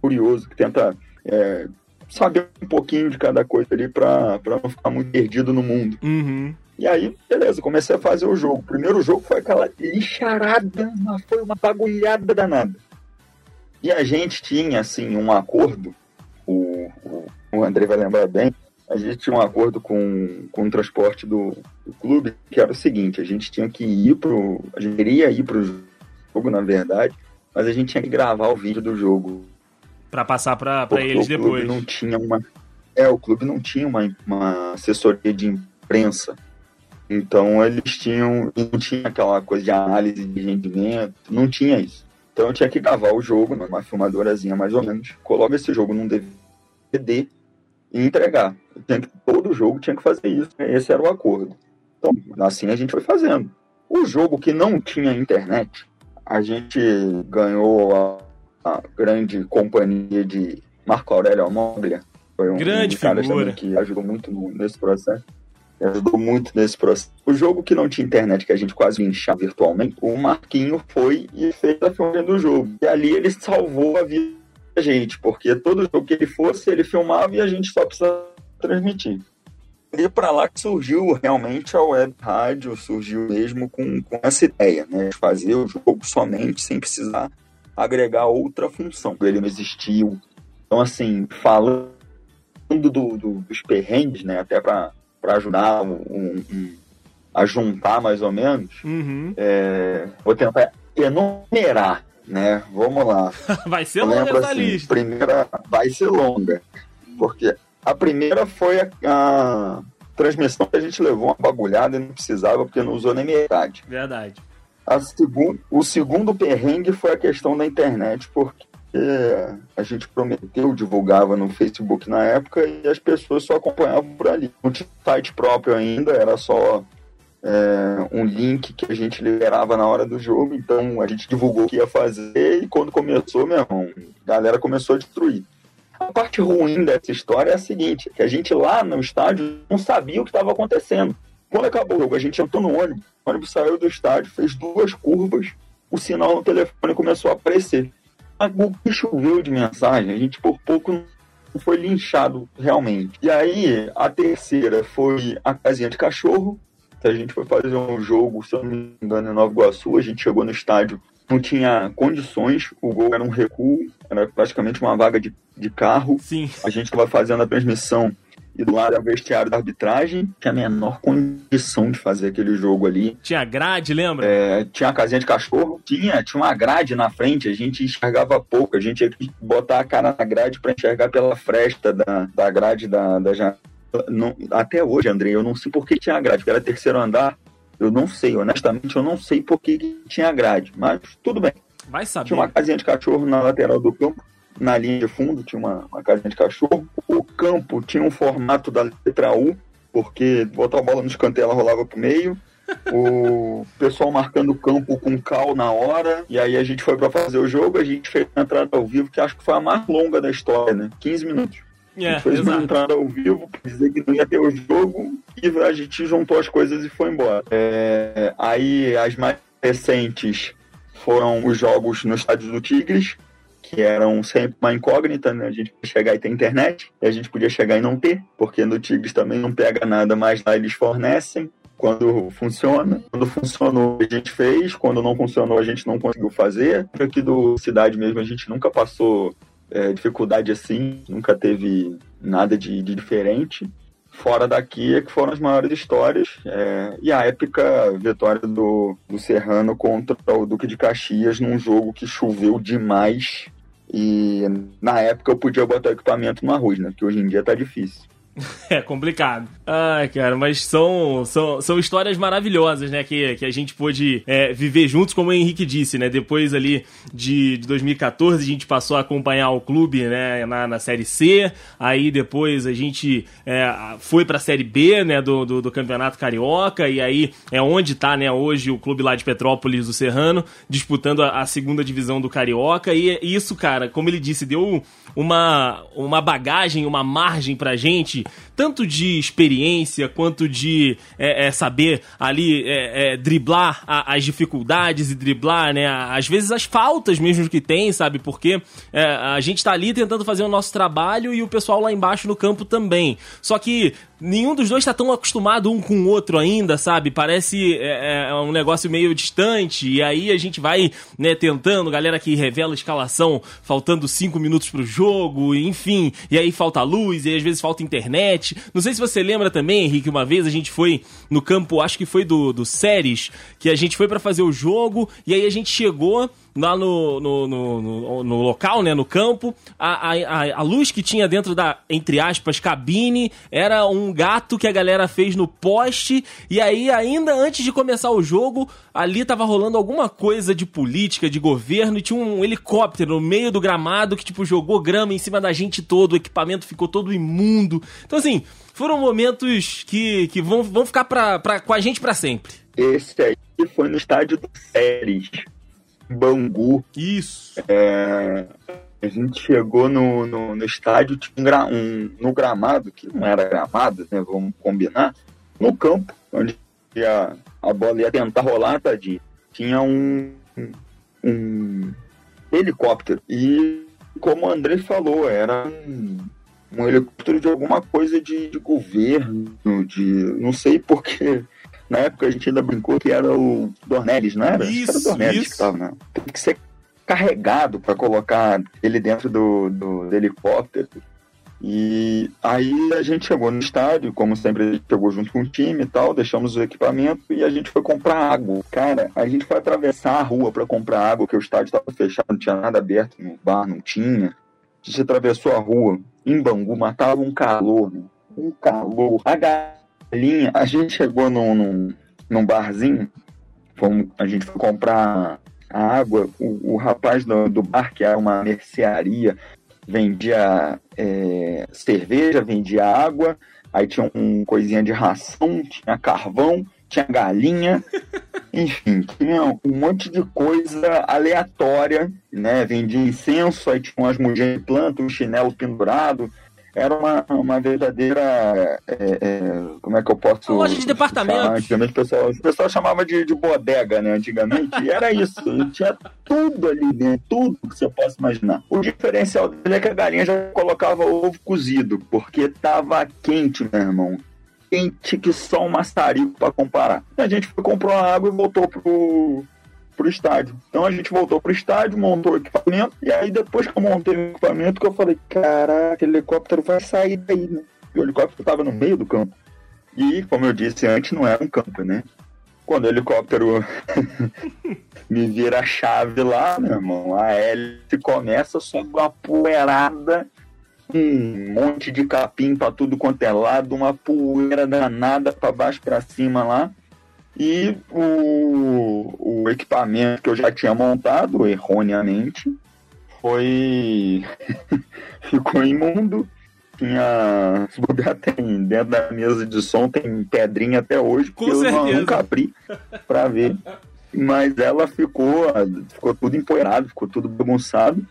curioso, que tenta é, saber um pouquinho de cada coisa ali para não ficar muito perdido no mundo. Uhum. E aí, beleza, comecei a fazer o jogo. O primeiro jogo foi aquela lixarada, mas foi uma bagulhada danada. E a gente tinha, assim, um acordo, o, o, o André vai lembrar bem, a gente tinha um acordo com, com o transporte do, do clube, que era o seguinte, a gente tinha que ir pro. A gente queria ir pro jogo, na verdade, mas a gente tinha que gravar o vídeo do jogo. Para passar para eles depois. não tinha uma. É, o clube não tinha uma, uma assessoria de imprensa. Então eles tinham. Não tinha aquela coisa de análise de rendimento, não tinha isso. Então eu tinha que gravar o jogo numa filmadorazinha mais ou menos, coloca esse jogo num DVD e entregar. Tinha que, todo jogo tinha que fazer isso. Esse era o acordo. Então, assim a gente foi fazendo. O jogo que não tinha internet, a gente ganhou a, a grande companhia de Marco Aurélio Moglia. Foi um, grande um cara figura. que ajudou muito nesse processo. Ajudou muito nesse processo. O jogo que não tinha internet, que a gente quase inchava virtualmente, o Marquinho foi e fez a filmagem do jogo. E ali ele salvou a vida da gente, porque todo jogo que ele fosse, ele filmava e a gente só precisava transmitir. E para lá que surgiu realmente a web rádio, surgiu mesmo com, com essa ideia, né? De fazer o jogo somente sem precisar agregar outra função. Ele não existiu. Então, assim, falando do, do, dos perrengues, né? Até para ajudar um, um, a juntar mais ou menos, uhum. é, vou tentar enumerar, né? Vamos lá. vai ser longa essa assim, lista. Primeira, vai ser longa. Porque a primeira foi a, a transmissão que a gente levou uma bagulhada e não precisava porque não usou nem metade. Verdade. A segun, o segundo perrengue foi a questão da internet, porque a gente prometeu, divulgava no Facebook na época e as pessoas só acompanhavam por ali. Não tinha site próprio ainda, era só é, um link que a gente liberava na hora do jogo, então a gente divulgou o que ia fazer e quando começou, meu irmão, a galera começou a destruir. A parte ruim dessa história é a seguinte, que a gente lá no estádio não sabia o que estava acontecendo. Quando acabou o jogo, a gente entrou no ônibus, o ônibus saiu do estádio, fez duas curvas, o sinal no telefone começou a aparecer. O que choveu de mensagem, a gente por pouco foi linchado realmente. E aí, a terceira foi a casinha de cachorro, que a gente foi fazer um jogo, se eu não me engano, em Nova Iguaçu, a gente chegou no estádio não tinha condições, o gol era um recuo, era praticamente uma vaga de, de carro. Sim. A gente estava fazendo a transmissão e do lado era o vestiário da arbitragem, tinha a menor condição de fazer aquele jogo ali. Tinha grade, lembra? É, tinha a casinha de cachorro, tinha, tinha uma grade na frente, a gente enxergava pouco, a gente tinha que botar a cara na grade para enxergar pela fresta da, da grade da, da janela. Não, até hoje, André, eu não sei por que tinha a grade, porque era terceiro andar, eu não sei, honestamente, eu não sei por que tinha grade, mas tudo bem. Vai saber. Tinha uma casinha de cachorro na lateral do campo, na linha de fundo tinha uma, uma casinha de cachorro. O campo tinha um formato da letra U, porque botar a bola no escanteio ela rolava pro meio. O pessoal marcando o campo com cal na hora. E aí a gente foi para fazer o jogo, a gente fez uma entrada ao vivo, que acho que foi a mais longa da história, né? 15 minutos. É, fez exato. uma entrada ao vivo, dizer que não ia ter o jogo, e a gente juntou as coisas e foi embora. É, aí as mais recentes foram os jogos no estádio do Tigres, que eram sempre uma incógnita, né? A gente podia chegar e ter internet, e a gente podia chegar e não ter, porque no Tigres também não pega nada, mas lá eles fornecem quando funciona. Quando funcionou, a gente fez. Quando não funcionou, a gente não conseguiu fazer. Aqui do Cidade mesmo, a gente nunca passou é, dificuldade assim, nunca teve nada de, de, diferente. Fora daqui é que foram as maiores histórias. É, e a épica vitória do, do Serrano contra o Duque de Caxias num jogo que choveu demais. E na época eu podia botar o equipamento no arroz, né? Que hoje em dia tá difícil. É complicado. Ai, cara, mas são, são, são histórias maravilhosas, né? Que, que a gente pôde é, viver juntos, como o Henrique disse, né? Depois ali de, de 2014, a gente passou a acompanhar o clube, né? Na, na Série C. Aí depois a gente é, foi pra Série B, né? Do, do, do, Campeonato Carioca. E aí é onde tá, né? Hoje o clube lá de Petrópolis, o Serrano, disputando a, a segunda divisão do Carioca. E isso, cara, como ele disse, deu uma, uma bagagem, uma margem pra gente tanto de experiência quanto de é, é, saber ali é, é driblar a, as dificuldades e driblar, né, às vezes as faltas mesmo que tem, sabe? Porque é, a gente tá ali tentando fazer o nosso trabalho e o pessoal lá embaixo no campo também. Só que nenhum dos dois tá tão acostumado um com o outro ainda, sabe? Parece é, é, um negócio meio distante. E aí a gente vai, né, tentando, galera que revela escalação faltando cinco minutos pro jogo, enfim. E aí falta luz, e às vezes falta internet. Não sei se você lembra também, Henrique, uma vez a gente foi no campo, acho que foi do, do Séries, que a gente foi para fazer o jogo, e aí a gente chegou lá no, no, no, no, local, né, no campo, a, a, a luz que tinha dentro da, entre aspas, cabine, era um gato que a galera fez no poste, e aí ainda antes de começar o jogo, ali tava rolando alguma coisa de política, de governo, e tinha um helicóptero no meio do gramado que, tipo, jogou grama em cima da gente todo, o equipamento ficou todo imundo. Então, assim, foram momentos que, que vão, vão ficar pra, pra, com a gente para sempre. Esse aí foi no estádio do Séries. Bangu. Isso. É, a gente chegou no, no, no estádio, tinha um, um, no gramado, que não era gramado, né? Vamos combinar, no campo, onde a, a bola ia tentar rolar, tadinho, tinha um, um helicóptero. E como o André falou, era um, um helicóptero de alguma coisa de, de governo, de. não sei porque na época a gente ainda brincou que era o Dornelles, não era? Isso, era o Dornelles que tava, né? Tem que ser carregado para colocar ele dentro do, do, do, helicóptero. E aí a gente chegou no estádio, como sempre a gente chegou junto com o time e tal, deixamos o equipamento e a gente foi comprar água. Cara, a gente foi atravessar a rua para comprar água, porque o estádio estava fechado, não tinha nada aberto no bar, não tinha. A gente atravessou a rua em Bangu, matava um calor, né? um calor. A linha, a gente chegou num, num, num barzinho, fomos, a gente foi comprar a água, o, o rapaz do, do, bar, que era uma mercearia, vendia é, cerveja, vendia água, aí tinha um coisinha de ração, tinha carvão, tinha galinha, enfim, tinha um monte de coisa aleatória, né? Vendia incenso, aí tinha umas mulheres de planta, um chinelo pendurado, era uma, uma verdadeira. É, é, como é que eu posso. Uma loja de departamento. Antigamente o pessoal, o pessoal chamava de, de bodega, né? Antigamente. E era isso. Tinha tudo ali dentro, tudo que você possa imaginar. O diferencial dele é que a galinha já colocava ovo cozido, porque tava quente, meu irmão. Quente que só um maçarico para comparar. E a gente foi, comprou a água e voltou pro, pro estádio. Então a gente voltou pro estádio, montou o equipamento, e aí depois que eu montei o equipamento, que eu falei, caraca, helicóptero vai sair daí, né? E o helicóptero tava no meio do campo. E, como eu disse antes, não era um campo, né? Quando o helicóptero me vira a chave lá, meu irmão, a hélice começa, sobe uma poeirada, um monte de capim para tudo quanto é lado, uma poeira danada para baixo para cima lá. E o, o equipamento que eu já tinha montado, erroneamente, foi. ficou imundo. Tinha. Tem dentro da mesa de som, tem pedrinha até hoje, porque Com eu nunca abri pra ver. Mas ela ficou. Ficou tudo empoeirado, ficou tudo bagunçado.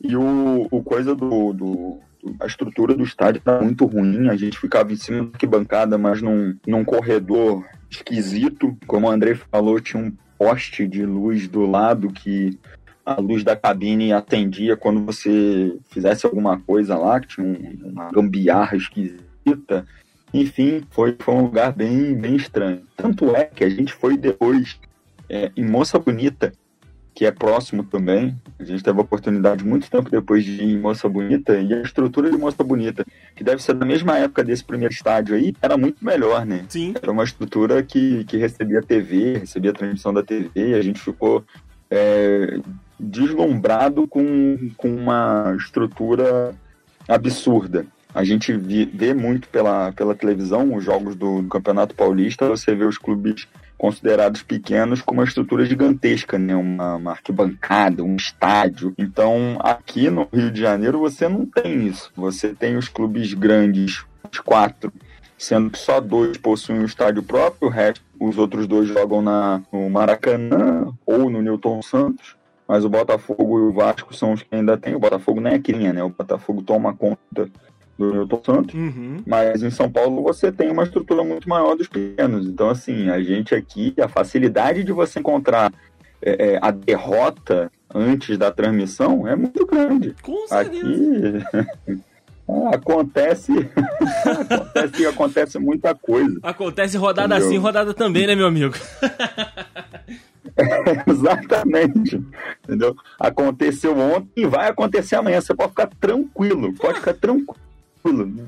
E o, o coisa do, do a estrutura do estádio era muito ruim, a gente ficava em cima da bancada, mas num, num corredor esquisito. Como o André falou, tinha um poste de luz do lado que a luz da cabine atendia quando você fizesse alguma coisa lá, que tinha um, uma gambiarra esquisita. Enfim, foi, foi um lugar bem, bem estranho. Tanto é que a gente foi depois é, em Moça Bonita, que é próximo também. A gente teve a oportunidade muito tempo depois de ir em Moça Bonita, e a estrutura de Moça Bonita, que deve ser da mesma época desse primeiro estádio aí, era muito melhor, né? Sim. Era uma estrutura que, que recebia TV, recebia a transmissão da TV, e a gente ficou é, deslumbrado com, com uma estrutura absurda. A gente vê muito pela, pela televisão os jogos do, do Campeonato Paulista, você vê os clubes considerados pequenos com uma estrutura gigantesca, né? Uma, uma, arquibancada, um estádio. Então, aqui no Rio de Janeiro você não tem isso. Você tem os clubes grandes, os quatro, sendo que só dois possuem um estádio próprio, o resto, os outros dois jogam na, no Maracanã ou no Newton Santos. Mas o Botafogo e o Vasco são os que ainda tem. O Botafogo não é crinha, né? O Botafogo toma conta do Newton Santos, uhum. mas em São Paulo você tem uma estrutura muito maior dos pequenos. Então, assim, a gente aqui, a facilidade de você encontrar é, é, a derrota antes da transmissão é muito grande. Com certeza. Aqui acontece, acontece, acontece muita coisa. Acontece rodada entendeu? assim, rodada também, né, meu amigo? exatamente. Entendeu? Aconteceu ontem e vai acontecer amanhã. Você pode ficar tranquilo, pode ficar tranquilo,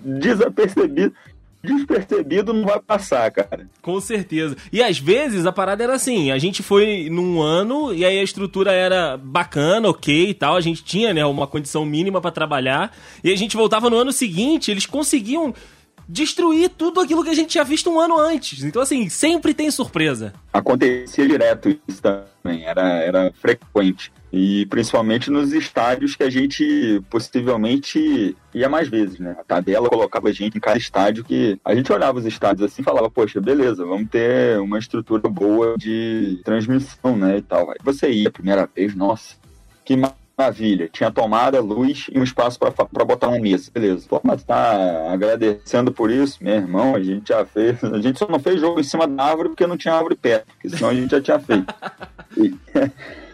desapercebido despercebido não vai passar, cara. Com certeza. E às vezes a parada era assim, a gente foi num ano e aí a estrutura era bacana, ok e tal, a gente tinha, né, uma condição mínima para trabalhar, e a gente voltava no ano seguinte, eles conseguiam destruir tudo aquilo que a gente tinha visto um ano antes. Então, assim, sempre tem surpresa. Acontecia direto isso também, era, era frequente. E principalmente nos estádios que a gente possivelmente ia mais vezes, né? A tabela colocava a gente em cada estádio que a gente olhava os estádios assim e falava, poxa, beleza, vamos ter uma estrutura boa de transmissão, né? E tal. Aí você ia a primeira vez, nossa, que maravilha. Tinha tomada, luz e um espaço para botar uma mesa. Beleza. Pô, mas tá agradecendo por isso, meu irmão. A gente já fez. A gente só não fez jogo em cima da árvore porque não tinha árvore perto, porque senão a gente já tinha feito. E,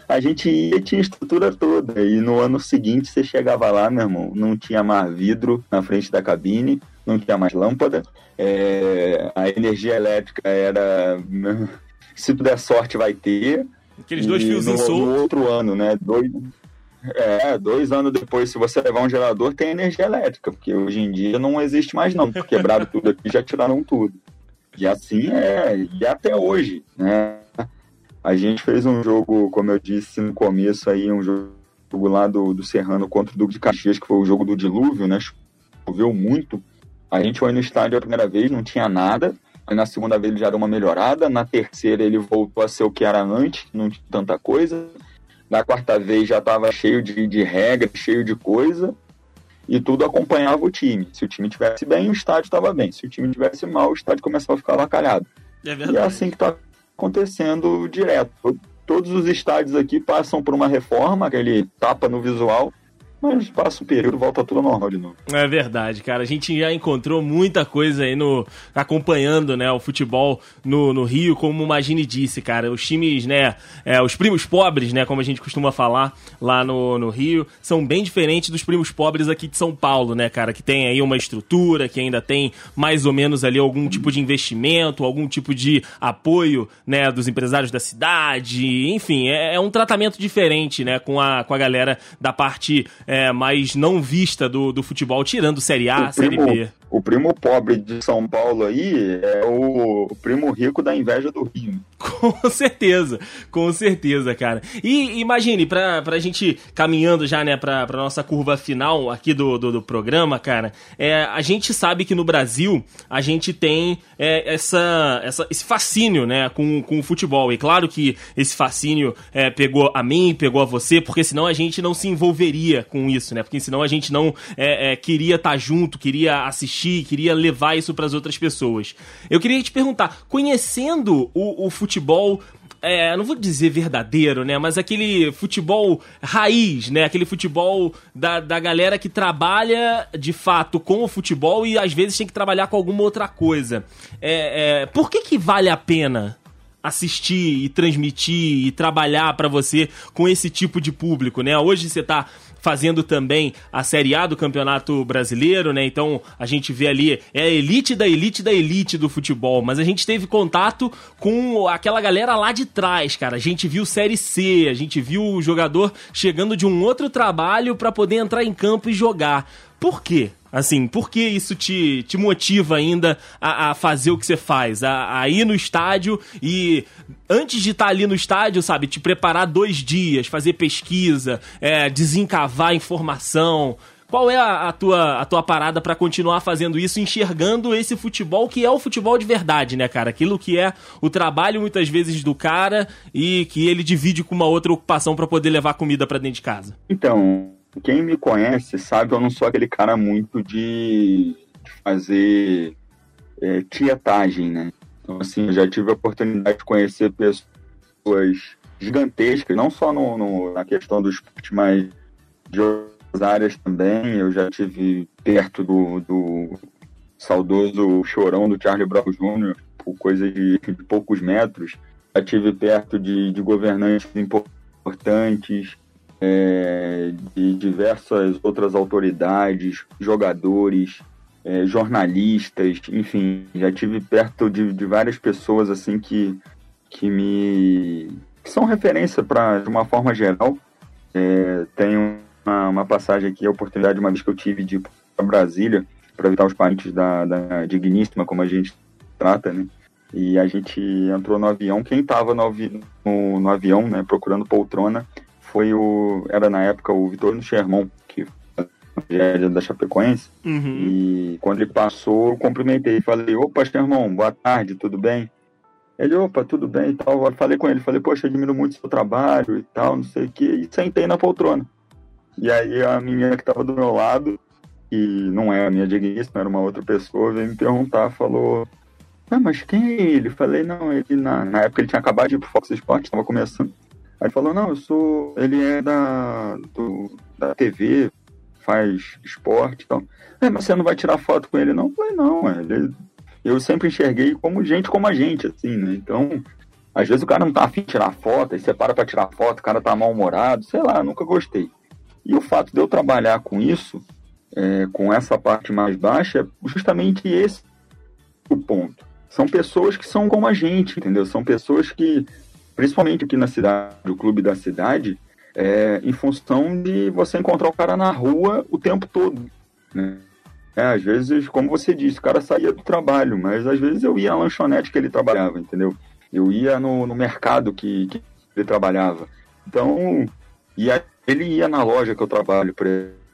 a gente ia tinha estrutura toda. E no ano seguinte você chegava lá, meu irmão, não tinha mais vidro na frente da cabine, não tinha mais lâmpada, é, a energia elétrica era. Se der sorte, vai ter. Aqueles dois fios no, no outro ano, né? Dois, é, dois anos depois, se você levar um gerador, tem energia elétrica, porque hoje em dia não existe mais não, quebraram tudo aqui, já tiraram tudo. E assim é, e até hoje, né? A gente fez um jogo, como eu disse no começo aí, um jogo lá do, do Serrano contra o Duque de Caxias, que foi o jogo do dilúvio, né? Choveu muito. A gente foi no estádio a primeira vez, não tinha nada. Aí na segunda vez ele já deu uma melhorada. Na terceira ele voltou a ser o que era antes, não tinha tanta coisa. Na quarta vez já estava cheio de, de regras, cheio de coisa. E tudo acompanhava o time. Se o time tivesse bem, o estádio estava bem. Se o time tivesse mal, o estádio começava a ficar lacalhado. É e é assim que está acontecendo direto. Todos os estádios aqui passam por uma reforma, aquele tapa no visual, mas passa um período, volta tudo normal de novo. É verdade, cara. A gente já encontrou muita coisa aí no acompanhando, né, o futebol no, no Rio, como o Magine disse, cara. Os times, né, é, os primos pobres, né, como a gente costuma falar lá no, no Rio, são bem diferentes dos primos pobres aqui de São Paulo, né, cara, que tem aí uma estrutura, que ainda tem mais ou menos ali algum tipo de investimento, algum tipo de apoio, né, dos empresários da cidade, enfim, é, é um tratamento diferente, né, com a, com a galera da parte é, mais não vista do, do futebol, tirando Série A, Série B. O primo pobre de São Paulo aí é o, primo rico da inveja do Rio. Com certeza, com certeza, cara. E imagine, pra, pra gente caminhando já, né, pra, pra nossa curva final aqui do, do, do programa, cara, é, a gente sabe que no Brasil a gente tem é, essa, essa, esse fascínio, né, com, com o futebol. E claro que esse fascínio é, pegou a mim, pegou a você, porque senão a gente não se envolveria com isso, né? Porque senão a gente não é, é, queria estar tá junto, queria assistir, queria levar isso para as outras pessoas. Eu queria te perguntar, conhecendo o, o futebol é, não vou dizer verdadeiro, né? Mas aquele futebol raiz, né? Aquele futebol da, da galera que trabalha de fato com o futebol e às vezes tem que trabalhar com alguma outra coisa. É, é, por que, que vale a pena assistir e transmitir e trabalhar para você com esse tipo de público, né? Hoje você tá fazendo também a Série A do Campeonato Brasileiro, né? Então a gente vê ali é a elite da elite da elite do futebol, mas a gente teve contato com aquela galera lá de trás, cara. A gente viu Série C, a gente viu o jogador chegando de um outro trabalho para poder entrar em campo e jogar. Por quê? Assim, por que isso te, te motiva ainda a, a fazer o que você faz? A, a, ir no estádio e, antes de estar ali no estádio, sabe, te preparar dois dias, fazer pesquisa, é, desencavar informação. Qual é a, a, tua, a tua parada para continuar fazendo isso, enxergando esse futebol que é o futebol de verdade, né, cara? Aquilo que é o trabalho muitas vezes do cara e que ele divide com uma outra ocupação para poder levar comida para dentro de casa. Então, quem me conhece sabe eu não sou aquele cara muito de, fazer é, tietagem, né? Então, assim, eu já tive a oportunidade de conhecer pessoas gigantescas, não só no, no na questão do esporte, mas de áreas também. Eu já tive perto do, do saudoso chorão do Charlie Brown Jr., por coisa de, de poucos metros. Já tive perto de, de governantes importantes, é, de diversas outras autoridades, jogadores, é, jornalistas, enfim, já tive perto de, de várias pessoas assim que, que me que são referência para de uma forma geral. É, tenho uma, uma, passagem aqui, a oportunidade uma vez que eu tive de ir para Brasília para visitar os parentes da, da digníssima, como a gente trata, né? E a gente entrou no avião. Quem estava no, no, no, avião, né, procurando poltrona, foi o. Era na época o Vitor Sherman, que é da Chapecoense. Uhum. E quando ele passou, eu cumprimentei. Falei: opa, Sherman, boa tarde, tudo bem? Ele, opa, tudo bem e tal. Falei com ele, falei, poxa, admiro muito o seu trabalho e tal, não sei o que, e sentei na poltrona. E aí a menina que estava do meu lado, que não é a minha digníssima, era uma outra pessoa, veio me perguntar, falou, ah, mas quem é ele? Falei, não, ele na, na época ele tinha acabado de ir pro Fox Sports, estava começando. Aí falou, não, eu sou. Ele é da, do, da TV, faz esporte e tal. É, mas você não vai tirar foto com ele, não? Eu falei, não, ele, eu sempre enxerguei como gente como a gente, assim, né? Então, às vezes o cara não tá afim de tirar foto, aí você para pra tirar foto, o cara tá mal-humorado, sei lá, nunca gostei. E o fato de eu trabalhar com isso, é, com essa parte mais baixa, é justamente esse o ponto. São pessoas que são como a gente, entendeu? São pessoas que, principalmente aqui na cidade, o clube da cidade, é, em função de você encontrar o cara na rua o tempo todo, né? É, às vezes, como você disse, o cara saía do trabalho, mas às vezes eu ia à lanchonete que ele trabalhava, entendeu? Eu ia no, no mercado que, que ele trabalhava. Então, ia, ele ia na loja que eu trabalho, por exemplo,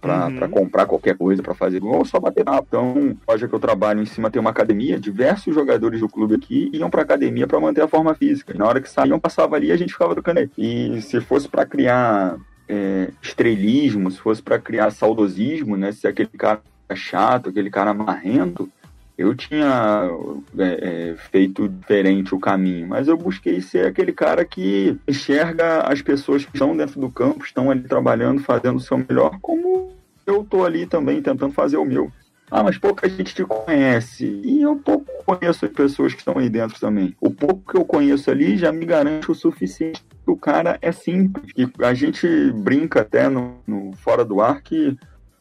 para uhum. comprar qualquer coisa, para fazer ou só bater na Então, loja que eu trabalho em cima tem uma academia, diversos jogadores do clube aqui iam para academia para manter a forma física. E na hora que saíam, passava ali e a gente ficava trocando aí. E se fosse para criar é, estrelismo, se fosse para criar saudosismo, né? Se aquele cara chato, aquele cara marrento, eu tinha é, é, feito diferente o caminho, mas eu busquei ser aquele cara que enxerga as pessoas que estão dentro do campo, estão ali trabalhando, fazendo o seu melhor, como eu tô ali também tentando fazer o meu. Ah, mas pouca gente te conhece. E eu pouco conheço as pessoas que estão aí dentro também. O pouco que eu conheço ali já me garante o suficiente. O cara é simples. E a gente brinca até no, no fora do ar que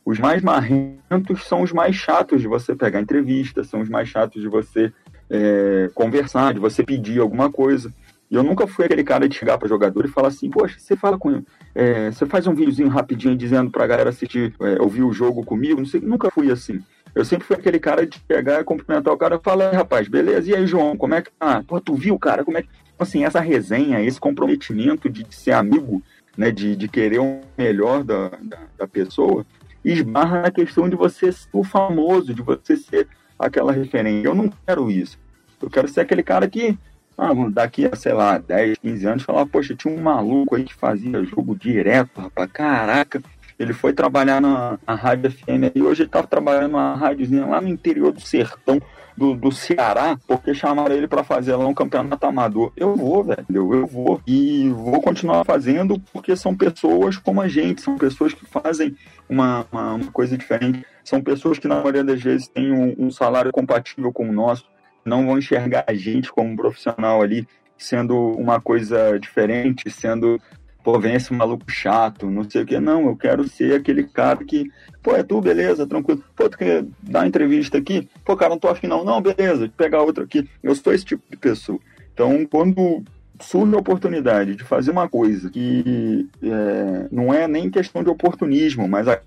os mais marrentos são os mais chatos de você pegar entrevista, são os mais chatos de você é, conversar, de você pedir alguma coisa. E eu nunca fui aquele cara de chegar para jogador e falar assim, poxa, você fala com é, você faz um videozinho rapidinho dizendo pra galera assistir, é, ouvir o jogo comigo, não sei, nunca fui assim. Eu sempre fui aquele cara de pegar e cumprimentar o cara e falar, rapaz, beleza, e aí, João, como é que tá? Pô, tu viu, cara, como é que. Assim, essa resenha, esse comprometimento de ser amigo, né, de, de querer o melhor da, da, da pessoa, esbarra na questão de você ser o famoso, de você ser aquela referência. Eu não quero isso. Eu quero ser aquele cara que, ah, daqui a, sei lá, 10, 15 anos, falar, poxa, tinha um maluco aí que fazia jogo direto, rapaz, caraca. Ele foi trabalhar na, na Rádio FM e hoje ele tá trabalhando numa rádiozinha lá no interior do sertão do, do Ceará, porque chamaram ele para fazer lá um campeonato amador. Eu vou, velho, eu vou. E vou continuar fazendo porque são pessoas como a gente, são pessoas que fazem uma, uma, uma coisa diferente. São pessoas que, na maioria das vezes, têm um, um salário compatível com o nosso, não vão enxergar a gente como um profissional ali sendo uma coisa diferente, sendo pô, vem esse maluco chato, não sei o que. Não, eu quero ser aquele cara que, pô, é tu, beleza, tranquilo. Pô, tu quer dar uma entrevista aqui? Pô, cara, não tô afim não. Não, beleza, pegar outra aqui. Eu sou esse tipo de pessoa. Então, quando surge a oportunidade de fazer uma coisa que é, não é nem questão de oportunismo, mas a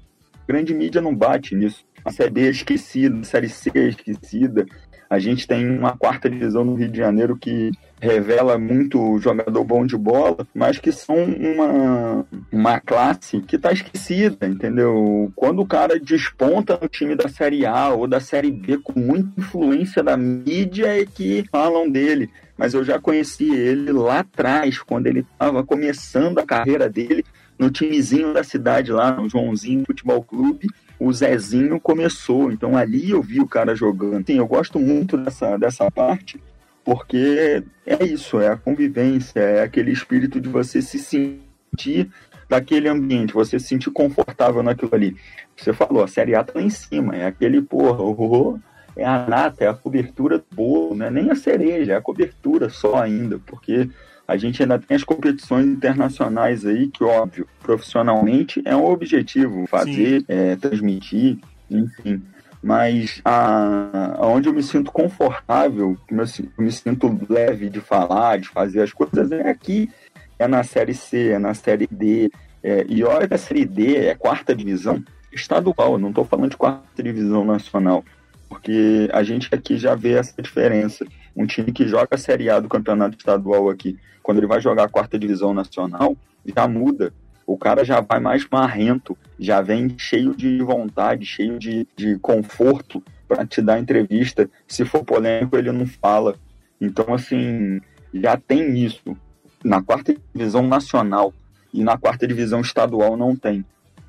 grande mídia não bate nisso. A Série B é esquecida, a Série C é esquecida. A gente tem uma quarta divisão no Rio de Janeiro que revela muito jogador bom de bola, mas que são uma, uma classe que está esquecida, entendeu? Quando o cara desponta no time da Série A ou da Série B com muita influência da mídia é que falam dele. Mas eu já conheci ele lá atrás, quando ele estava começando a carreira dele no timezinho da cidade lá, no Joãozinho Futebol Clube, o Zezinho começou. Então ali eu vi o cara jogando. Sim, eu gosto muito dessa, dessa parte, porque é isso, é a convivência, é aquele espírito de você se sentir daquele ambiente, você se sentir confortável naquilo ali. Você falou, a Série A tá lá em cima, é aquele, porra, oh, é a nata, é a cobertura do bolo, não é nem a cereja, é a cobertura só ainda, porque a gente ainda tem as competições internacionais aí, que, óbvio, profissionalmente é um objetivo, fazer, é, transmitir, enfim. Mas a, aonde eu me sinto confortável, eu me sinto leve de falar, de fazer as coisas, é aqui, é na Série C, é na Série D. É, e olha que a Série D é quarta divisão estadual, não estou falando de quarta divisão nacional porque a gente aqui já vê essa diferença. Um time que joga a Série A do campeonato estadual aqui, quando ele vai jogar a quarta divisão nacional, já muda. O cara já vai mais marrento, já vem cheio de vontade, cheio de, de conforto para te dar entrevista. Se for polêmico, ele não fala. Então, assim, já tem isso. Na quarta divisão nacional e na quarta divisão estadual não tem.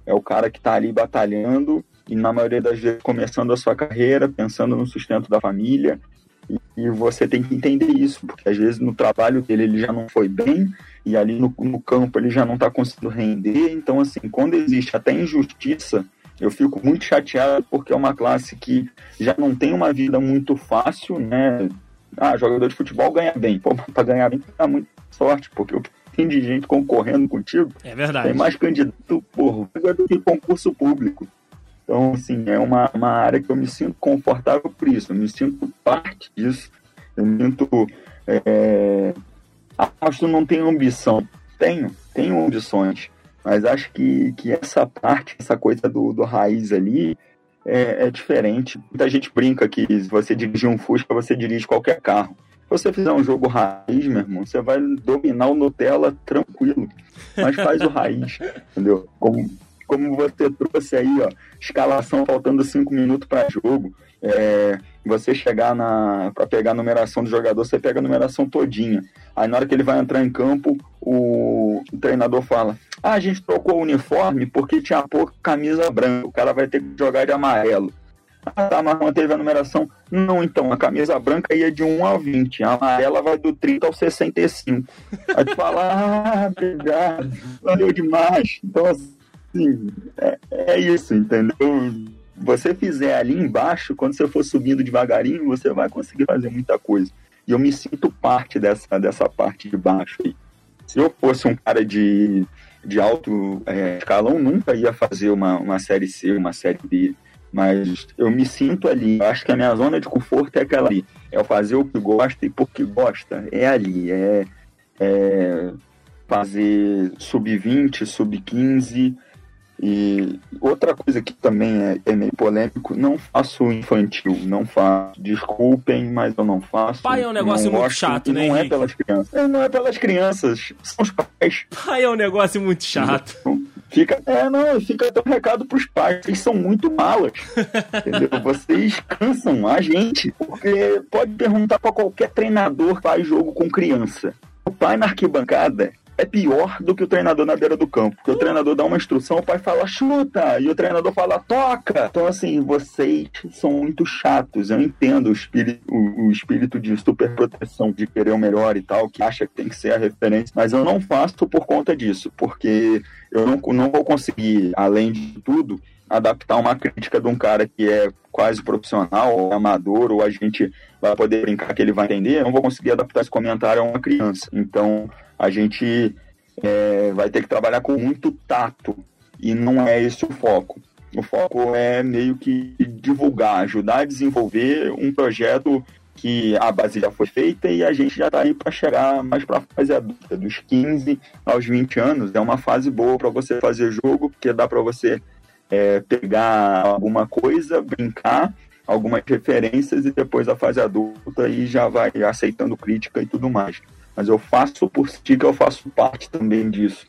É o cara que está ali batalhando e na maioria das vezes começando a sua carreira, pensando no sustento da família. E, você tem que entender isso, porque às vezes no trabalho dele ele já não foi bem e ali no, no campo ele já não está conseguindo render. Então, assim, quando existe até injustiça, eu fico muito chateado porque é uma classe que já não tem uma vida muito fácil, né? Ah, jogador de futebol ganha bem. Pô, para ganhar bem, dá muita sorte, porque o que tem de gente concorrendo contigo. É verdade. Tem mais candidato por do que concurso público. Então, assim, é uma, uma área que eu me sinto confortável por isso, eu me sinto parte disso, eu me sinto. É... Acho que não tenho ambição. Tenho, tenho ambições, mas acho que, que essa parte, essa coisa do, do raiz ali, é, é, diferente. Muita gente brinca que se você dirigir um Fusca, você dirige qualquer carro. Se você fizer um jogo raiz, meu irmão, você vai dominar o Nutella tranquilo. Mas faz o raiz, entendeu? Como, como você trouxe aí, ó, escalação faltando cinco minutos para jogo. É, você chegar na para pegar a numeração do jogador, você pega a numeração todinha. Aí na hora que ele vai entrar em campo, o, o treinador fala: "Ah, a gente trocou o uniforme porque tinha pouca camisa branca. O cara vai ter que jogar de amarelo." Ah, tá, mas manteve a numeração. Não, então, a camisa branca ia de 1 ao 20, a amarela vai do 30 ao 65. Aí tu fala, ah, obrigado, valeu demais. Então, Sim, é, é isso, entendeu? Você fizer ali embaixo, quando você for subindo devagarinho, você vai conseguir fazer muita coisa. E eu me sinto parte dessa, dessa parte de baixo aí. Se eu fosse um cara de, de alto é, escalão, nunca ia fazer uma, uma série C, uma série B. Mas eu me sinto ali. Acho que a minha zona de conforto é aquela ali. É fazer o que gosta e porque gosta. É ali. É, é fazer sub-20, sub-15 e outra coisa que também é, é, meio polêmico, não faço infantil, não faço. Desculpem, mas eu não faço. Pai é um negócio muito chato, né? Não Henrique? é pelas crianças. É, não é pelas crianças, são os pais. Pai é um negócio muito chato. Fica, é, não, fica até um recado pros pais. Vocês são muito malas. entendeu? Vocês cansam a gente. Porque pode perguntar para qualquer treinador que faz jogo com criança. O pai na arquibancada é pior do que o treinador na beira do campo. Porque o treinador dá uma instrução, o pai fala chuta, e o treinador fala toca. Então, assim, vocês são muito chatos. Eu entendo o espírito, o, o espírito de superproteção, de querer o melhor e tal, que acha que tem que ser a referência, mas eu não faço por conta disso, porque eu não, não vou conseguir, além de tudo, adaptar uma crítica de um cara que é quase profissional, ou amador, ou a gente vai poder brincar que ele vai entender, eu não vou conseguir adaptar esse comentário a uma criança. Então, a gente é, vai ter que trabalhar com muito tato, e não é esse o foco. O foco é meio que divulgar, ajudar a desenvolver um projeto que a base já foi feita e a gente já está aí para chegar mais para a fase adulta, dos 15 aos 20 anos. É uma fase boa para você fazer jogo, porque dá para você é, pegar alguma coisa, brincar, algumas referências e depois a fase adulta e já vai aceitando crítica e tudo mais. Mas eu faço por si que eu faço parte também disso.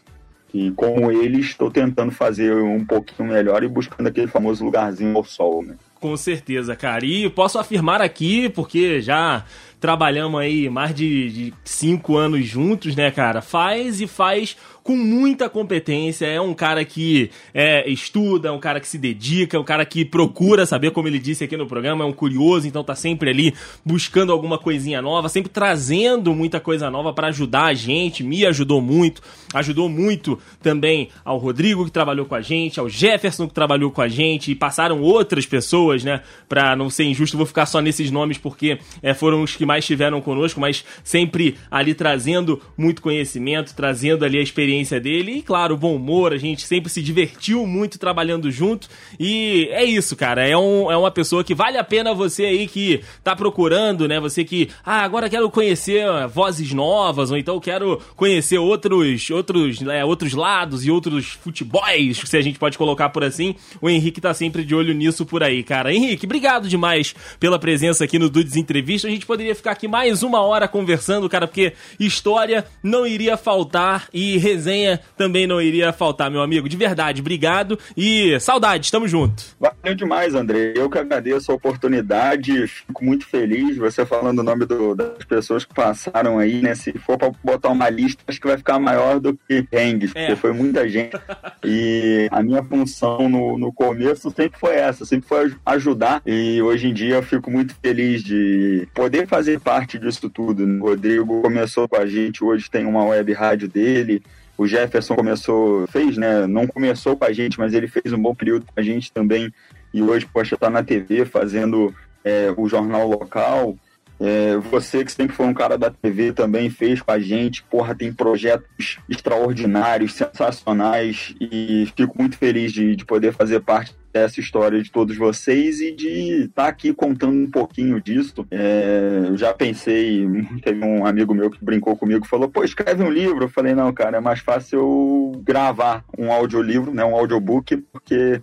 E como eles, estou tentando fazer um pouquinho melhor e buscando aquele famoso lugarzinho ao sol, né? Com certeza, cara. E posso afirmar aqui, porque já trabalhamos aí mais de, de cinco anos juntos, né, cara? Faz e faz com muita competência, é um cara que é, estuda, é um cara que se dedica, é um cara que procura saber, como ele disse aqui no programa, é um curioso, então tá sempre ali buscando alguma coisinha nova, sempre trazendo muita coisa nova para ajudar a gente, me ajudou muito, ajudou muito também ao Rodrigo que trabalhou com a gente, ao Jefferson que trabalhou com a gente, e passaram outras pessoas, né, pra não ser injusto, vou ficar só nesses nomes porque é, foram os que mais estiveram conosco, mas sempre ali trazendo muito conhecimento, trazendo ali a experiência experiência dele. E, claro, o bom humor, a gente sempre se divertiu muito trabalhando junto. E é isso, cara. É, um, é uma pessoa que vale a pena você aí que tá procurando, né? Você que, ah, agora quero conhecer vozes novas, ou então quero conhecer outros, outros, é, outros lados e outros futebols, se a gente pode colocar por assim. O Henrique tá sempre de olho nisso por aí, cara. Henrique, obrigado demais pela presença aqui no Dudes Entrevista. A gente poderia ficar aqui mais uma hora conversando, cara, porque história não iria faltar e resenha também não iria faltar, meu amigo. De verdade, obrigado e saudade, tamo junto. Valeu demais, André. Eu que agradeço a oportunidade, fico muito feliz você falando o nome do, das pessoas que passaram aí, né? Se for pra botar uma lista, acho que vai ficar maior do que Hengs, é. porque foi muita gente. e a minha função no, no começo sempre foi essa, sempre foi ajudar. E hoje em dia eu fico muito feliz de poder fazer parte disso tudo. O Rodrigo começou com a gente, hoje tem uma web rádio dele. O Jefferson começou, fez, né? Não começou com a gente, mas ele fez um bom período com a gente também. E hoje, poxa, tá na TV fazendo é, o jornal local. É, você que sempre foi um cara da TV também fez com a gente, porra, tem projetos extraordinários, sensacionais e fico muito feliz de, de poder fazer parte dessa história de todos vocês e de estar tá aqui contando um pouquinho disso. É, eu já pensei, teve um amigo meu que brincou comigo, falou, pô, escreve um livro. Eu falei, não, cara, é mais fácil eu gravar um audiolivro, né, um audiobook, porque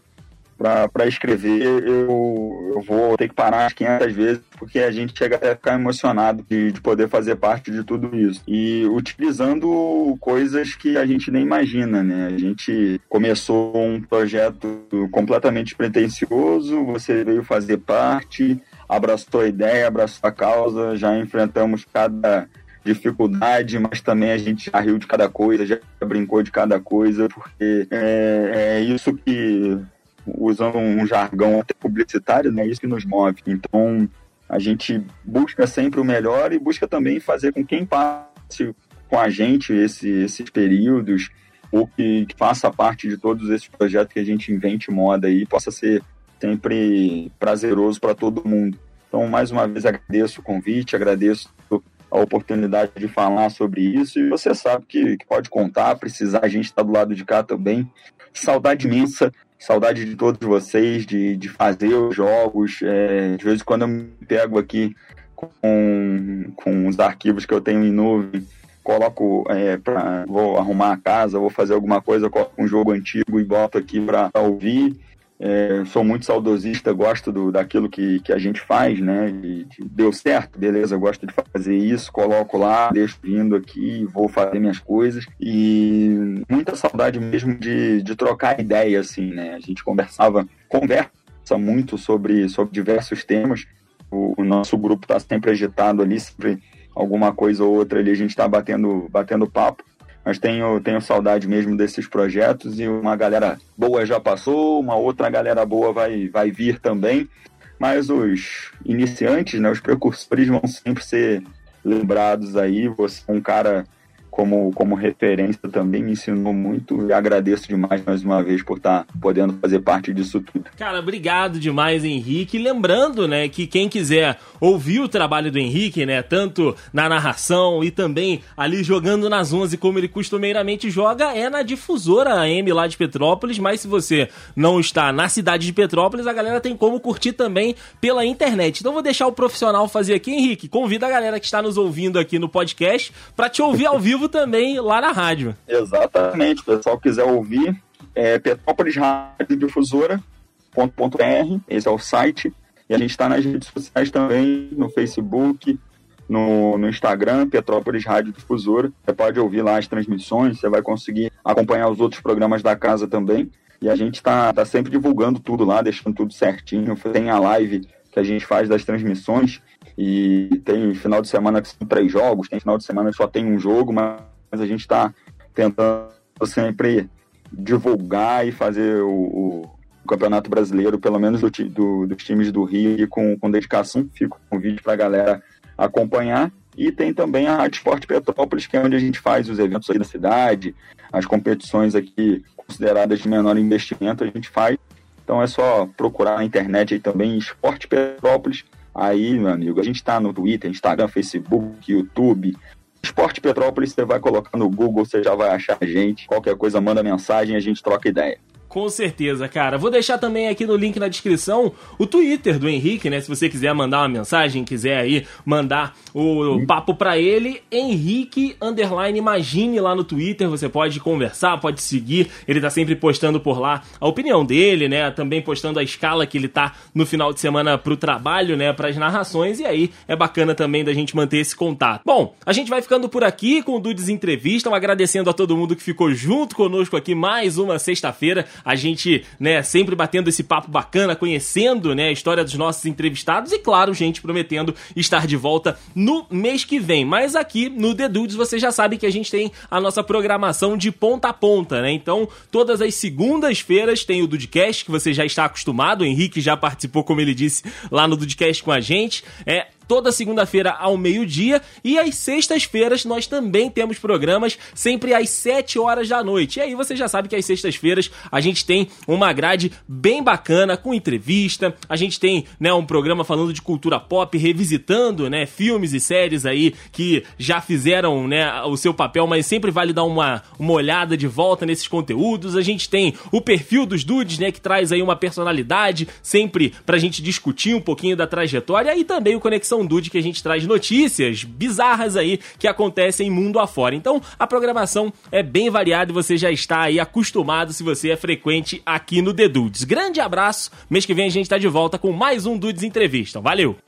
para escrever, eu, eu vou ter que parar 500 vezes, porque a gente chega até a ficar emocionado de, de poder fazer parte de tudo isso. E utilizando coisas que a gente nem imagina, né? A gente começou um projeto completamente pretensioso, você veio fazer parte, abraçou a ideia, abraçou a causa, já enfrentamos cada dificuldade, mas também a gente já riu de cada coisa, já brincou de cada coisa, porque é, é isso que usando um jargão publicitário, né? Isso que nos move. Então, a gente busca sempre o melhor e busca também fazer com quem passe com a gente esse, esses períodos ou que, que faça parte de todos esses projetos que a gente invente moda aí possa ser sempre prazeroso para todo mundo. Então, mais uma vez, agradeço o convite, agradeço a oportunidade de falar sobre isso e você sabe que, que pode contar, precisar, a gente está do lado de cá também. Saudade imensa Saudade de todos vocês, de, de fazer os jogos. É, de vez em quando eu me pego aqui com, com os arquivos que eu tenho em nuvem, coloco, é, pra, vou arrumar a casa, vou fazer alguma coisa, coloco um jogo antigo e boto aqui para ouvir. É, sou muito saudosista, gosto do, daquilo que, que a gente faz, né? De, de, deu certo, beleza, gosto de fazer isso, coloco lá, deixo vindo aqui, vou fazer minhas coisas. E muita saudade mesmo de, de trocar ideia, assim, né? A gente conversava, conversa muito sobre, sobre diversos temas. O, o nosso grupo está sempre agitado ali, sempre alguma coisa ou outra ali a gente está batendo, batendo papo mas tenho, tenho saudade mesmo desses projetos e uma galera boa já passou, uma outra galera boa vai, vai vir também. Mas os iniciantes, né, os precursores vão sempre ser lembrados aí. Você é um cara como, como referência também me ensinou muito e agradeço demais mais uma vez por estar tá podendo fazer parte disso tudo. Cara, obrigado demais, Henrique. Lembrando, né, que quem quiser ouvir o trabalho do Henrique, né, tanto na narração e também ali jogando nas 11 como ele costumeiramente joga, é na difusora AM lá de Petrópolis, mas se você não está na cidade de Petrópolis, a galera tem como curtir também pela internet. Então vou deixar o profissional fazer aqui, Henrique. Convida a galera que está nos ouvindo aqui no podcast para te ouvir ao vivo também lá na rádio. Exatamente. O pessoal quiser ouvir, é Petrópolis Rádio Difusora.com.br, esse é o site. E a gente está nas redes sociais também, no Facebook, no, no Instagram, Petrópolis Rádio Difusora. Você pode ouvir lá as transmissões, você vai conseguir acompanhar os outros programas da casa também. E a gente está tá sempre divulgando tudo lá, deixando tudo certinho. Tem a live que a gente faz das transmissões E tem final de semana que são três jogos, tem final de semana que só tem um jogo, mas a gente está tentando sempre divulgar e fazer o, o, Campeonato Brasileiro, pelo menos do, do, dos times do Rio, com, com dedicação. Fico com um vídeo para a galera acompanhar. E tem também a Rádio Esporte Petrópolis, que é onde a gente faz os eventos aí da cidade, as competições aqui consideradas de menor investimento, a gente faz. Então é só procurar na internet aí também, Esporte Petrópolis. Aí, meu amigo, a gente está no Twitter, Instagram, Facebook, YouTube. Esporte Petrópolis, você vai colocar no Google, você já vai achar a gente. Qualquer coisa, manda mensagem, a gente troca ideia. Com certeza, cara. Vou deixar também aqui no link na descrição o Twitter do Henrique, né? Se você quiser mandar uma mensagem, quiser aí mandar o papo para ele, Henrique underline imagine lá no Twitter, você pode conversar, pode seguir. Ele tá sempre postando por lá a opinião dele, né? Também postando a escala que ele tá no final de semana pro trabalho, né, para as narrações e aí é bacana também da gente manter esse contato. Bom, a gente vai ficando por aqui com o Dudes Entrevista, agradecendo a todo mundo que ficou junto conosco aqui mais uma sexta-feira a gente, né, sempre batendo esse papo bacana, conhecendo, né, a história dos nossos entrevistados e, claro, gente, prometendo estar de volta no mês que vem. Mas aqui no The Dudes você já sabe que a gente tem a nossa programação de ponta a ponta, né? Então, todas as segundas-feiras tem o Dudcast, que você já está acostumado, o Henrique já participou, como ele disse, lá no Dudcast com a gente. É, toda segunda-feira ao meio-dia e às sextas-feiras nós também temos programas sempre às 7 horas da noite. E aí você já sabe que às sextas-feiras a gente tem uma grade bem bacana com entrevista, a gente tem, né, um programa falando de cultura pop, revisitando, né, filmes e séries aí que já fizeram, né, o seu papel, mas sempre vale dar uma, uma olhada de volta nesses conteúdos. A gente tem o perfil dos dudes, né, que traz aí uma personalidade sempre pra gente discutir um pouquinho da trajetória e também o Conexão Conexão Dude que a gente traz notícias bizarras aí que acontecem mundo afora. Então a programação é bem variada e você já está aí acostumado se você é frequente aqui no The Dudes. Grande abraço, mês que vem a gente está de volta com mais um Dudes Entrevista. Valeu!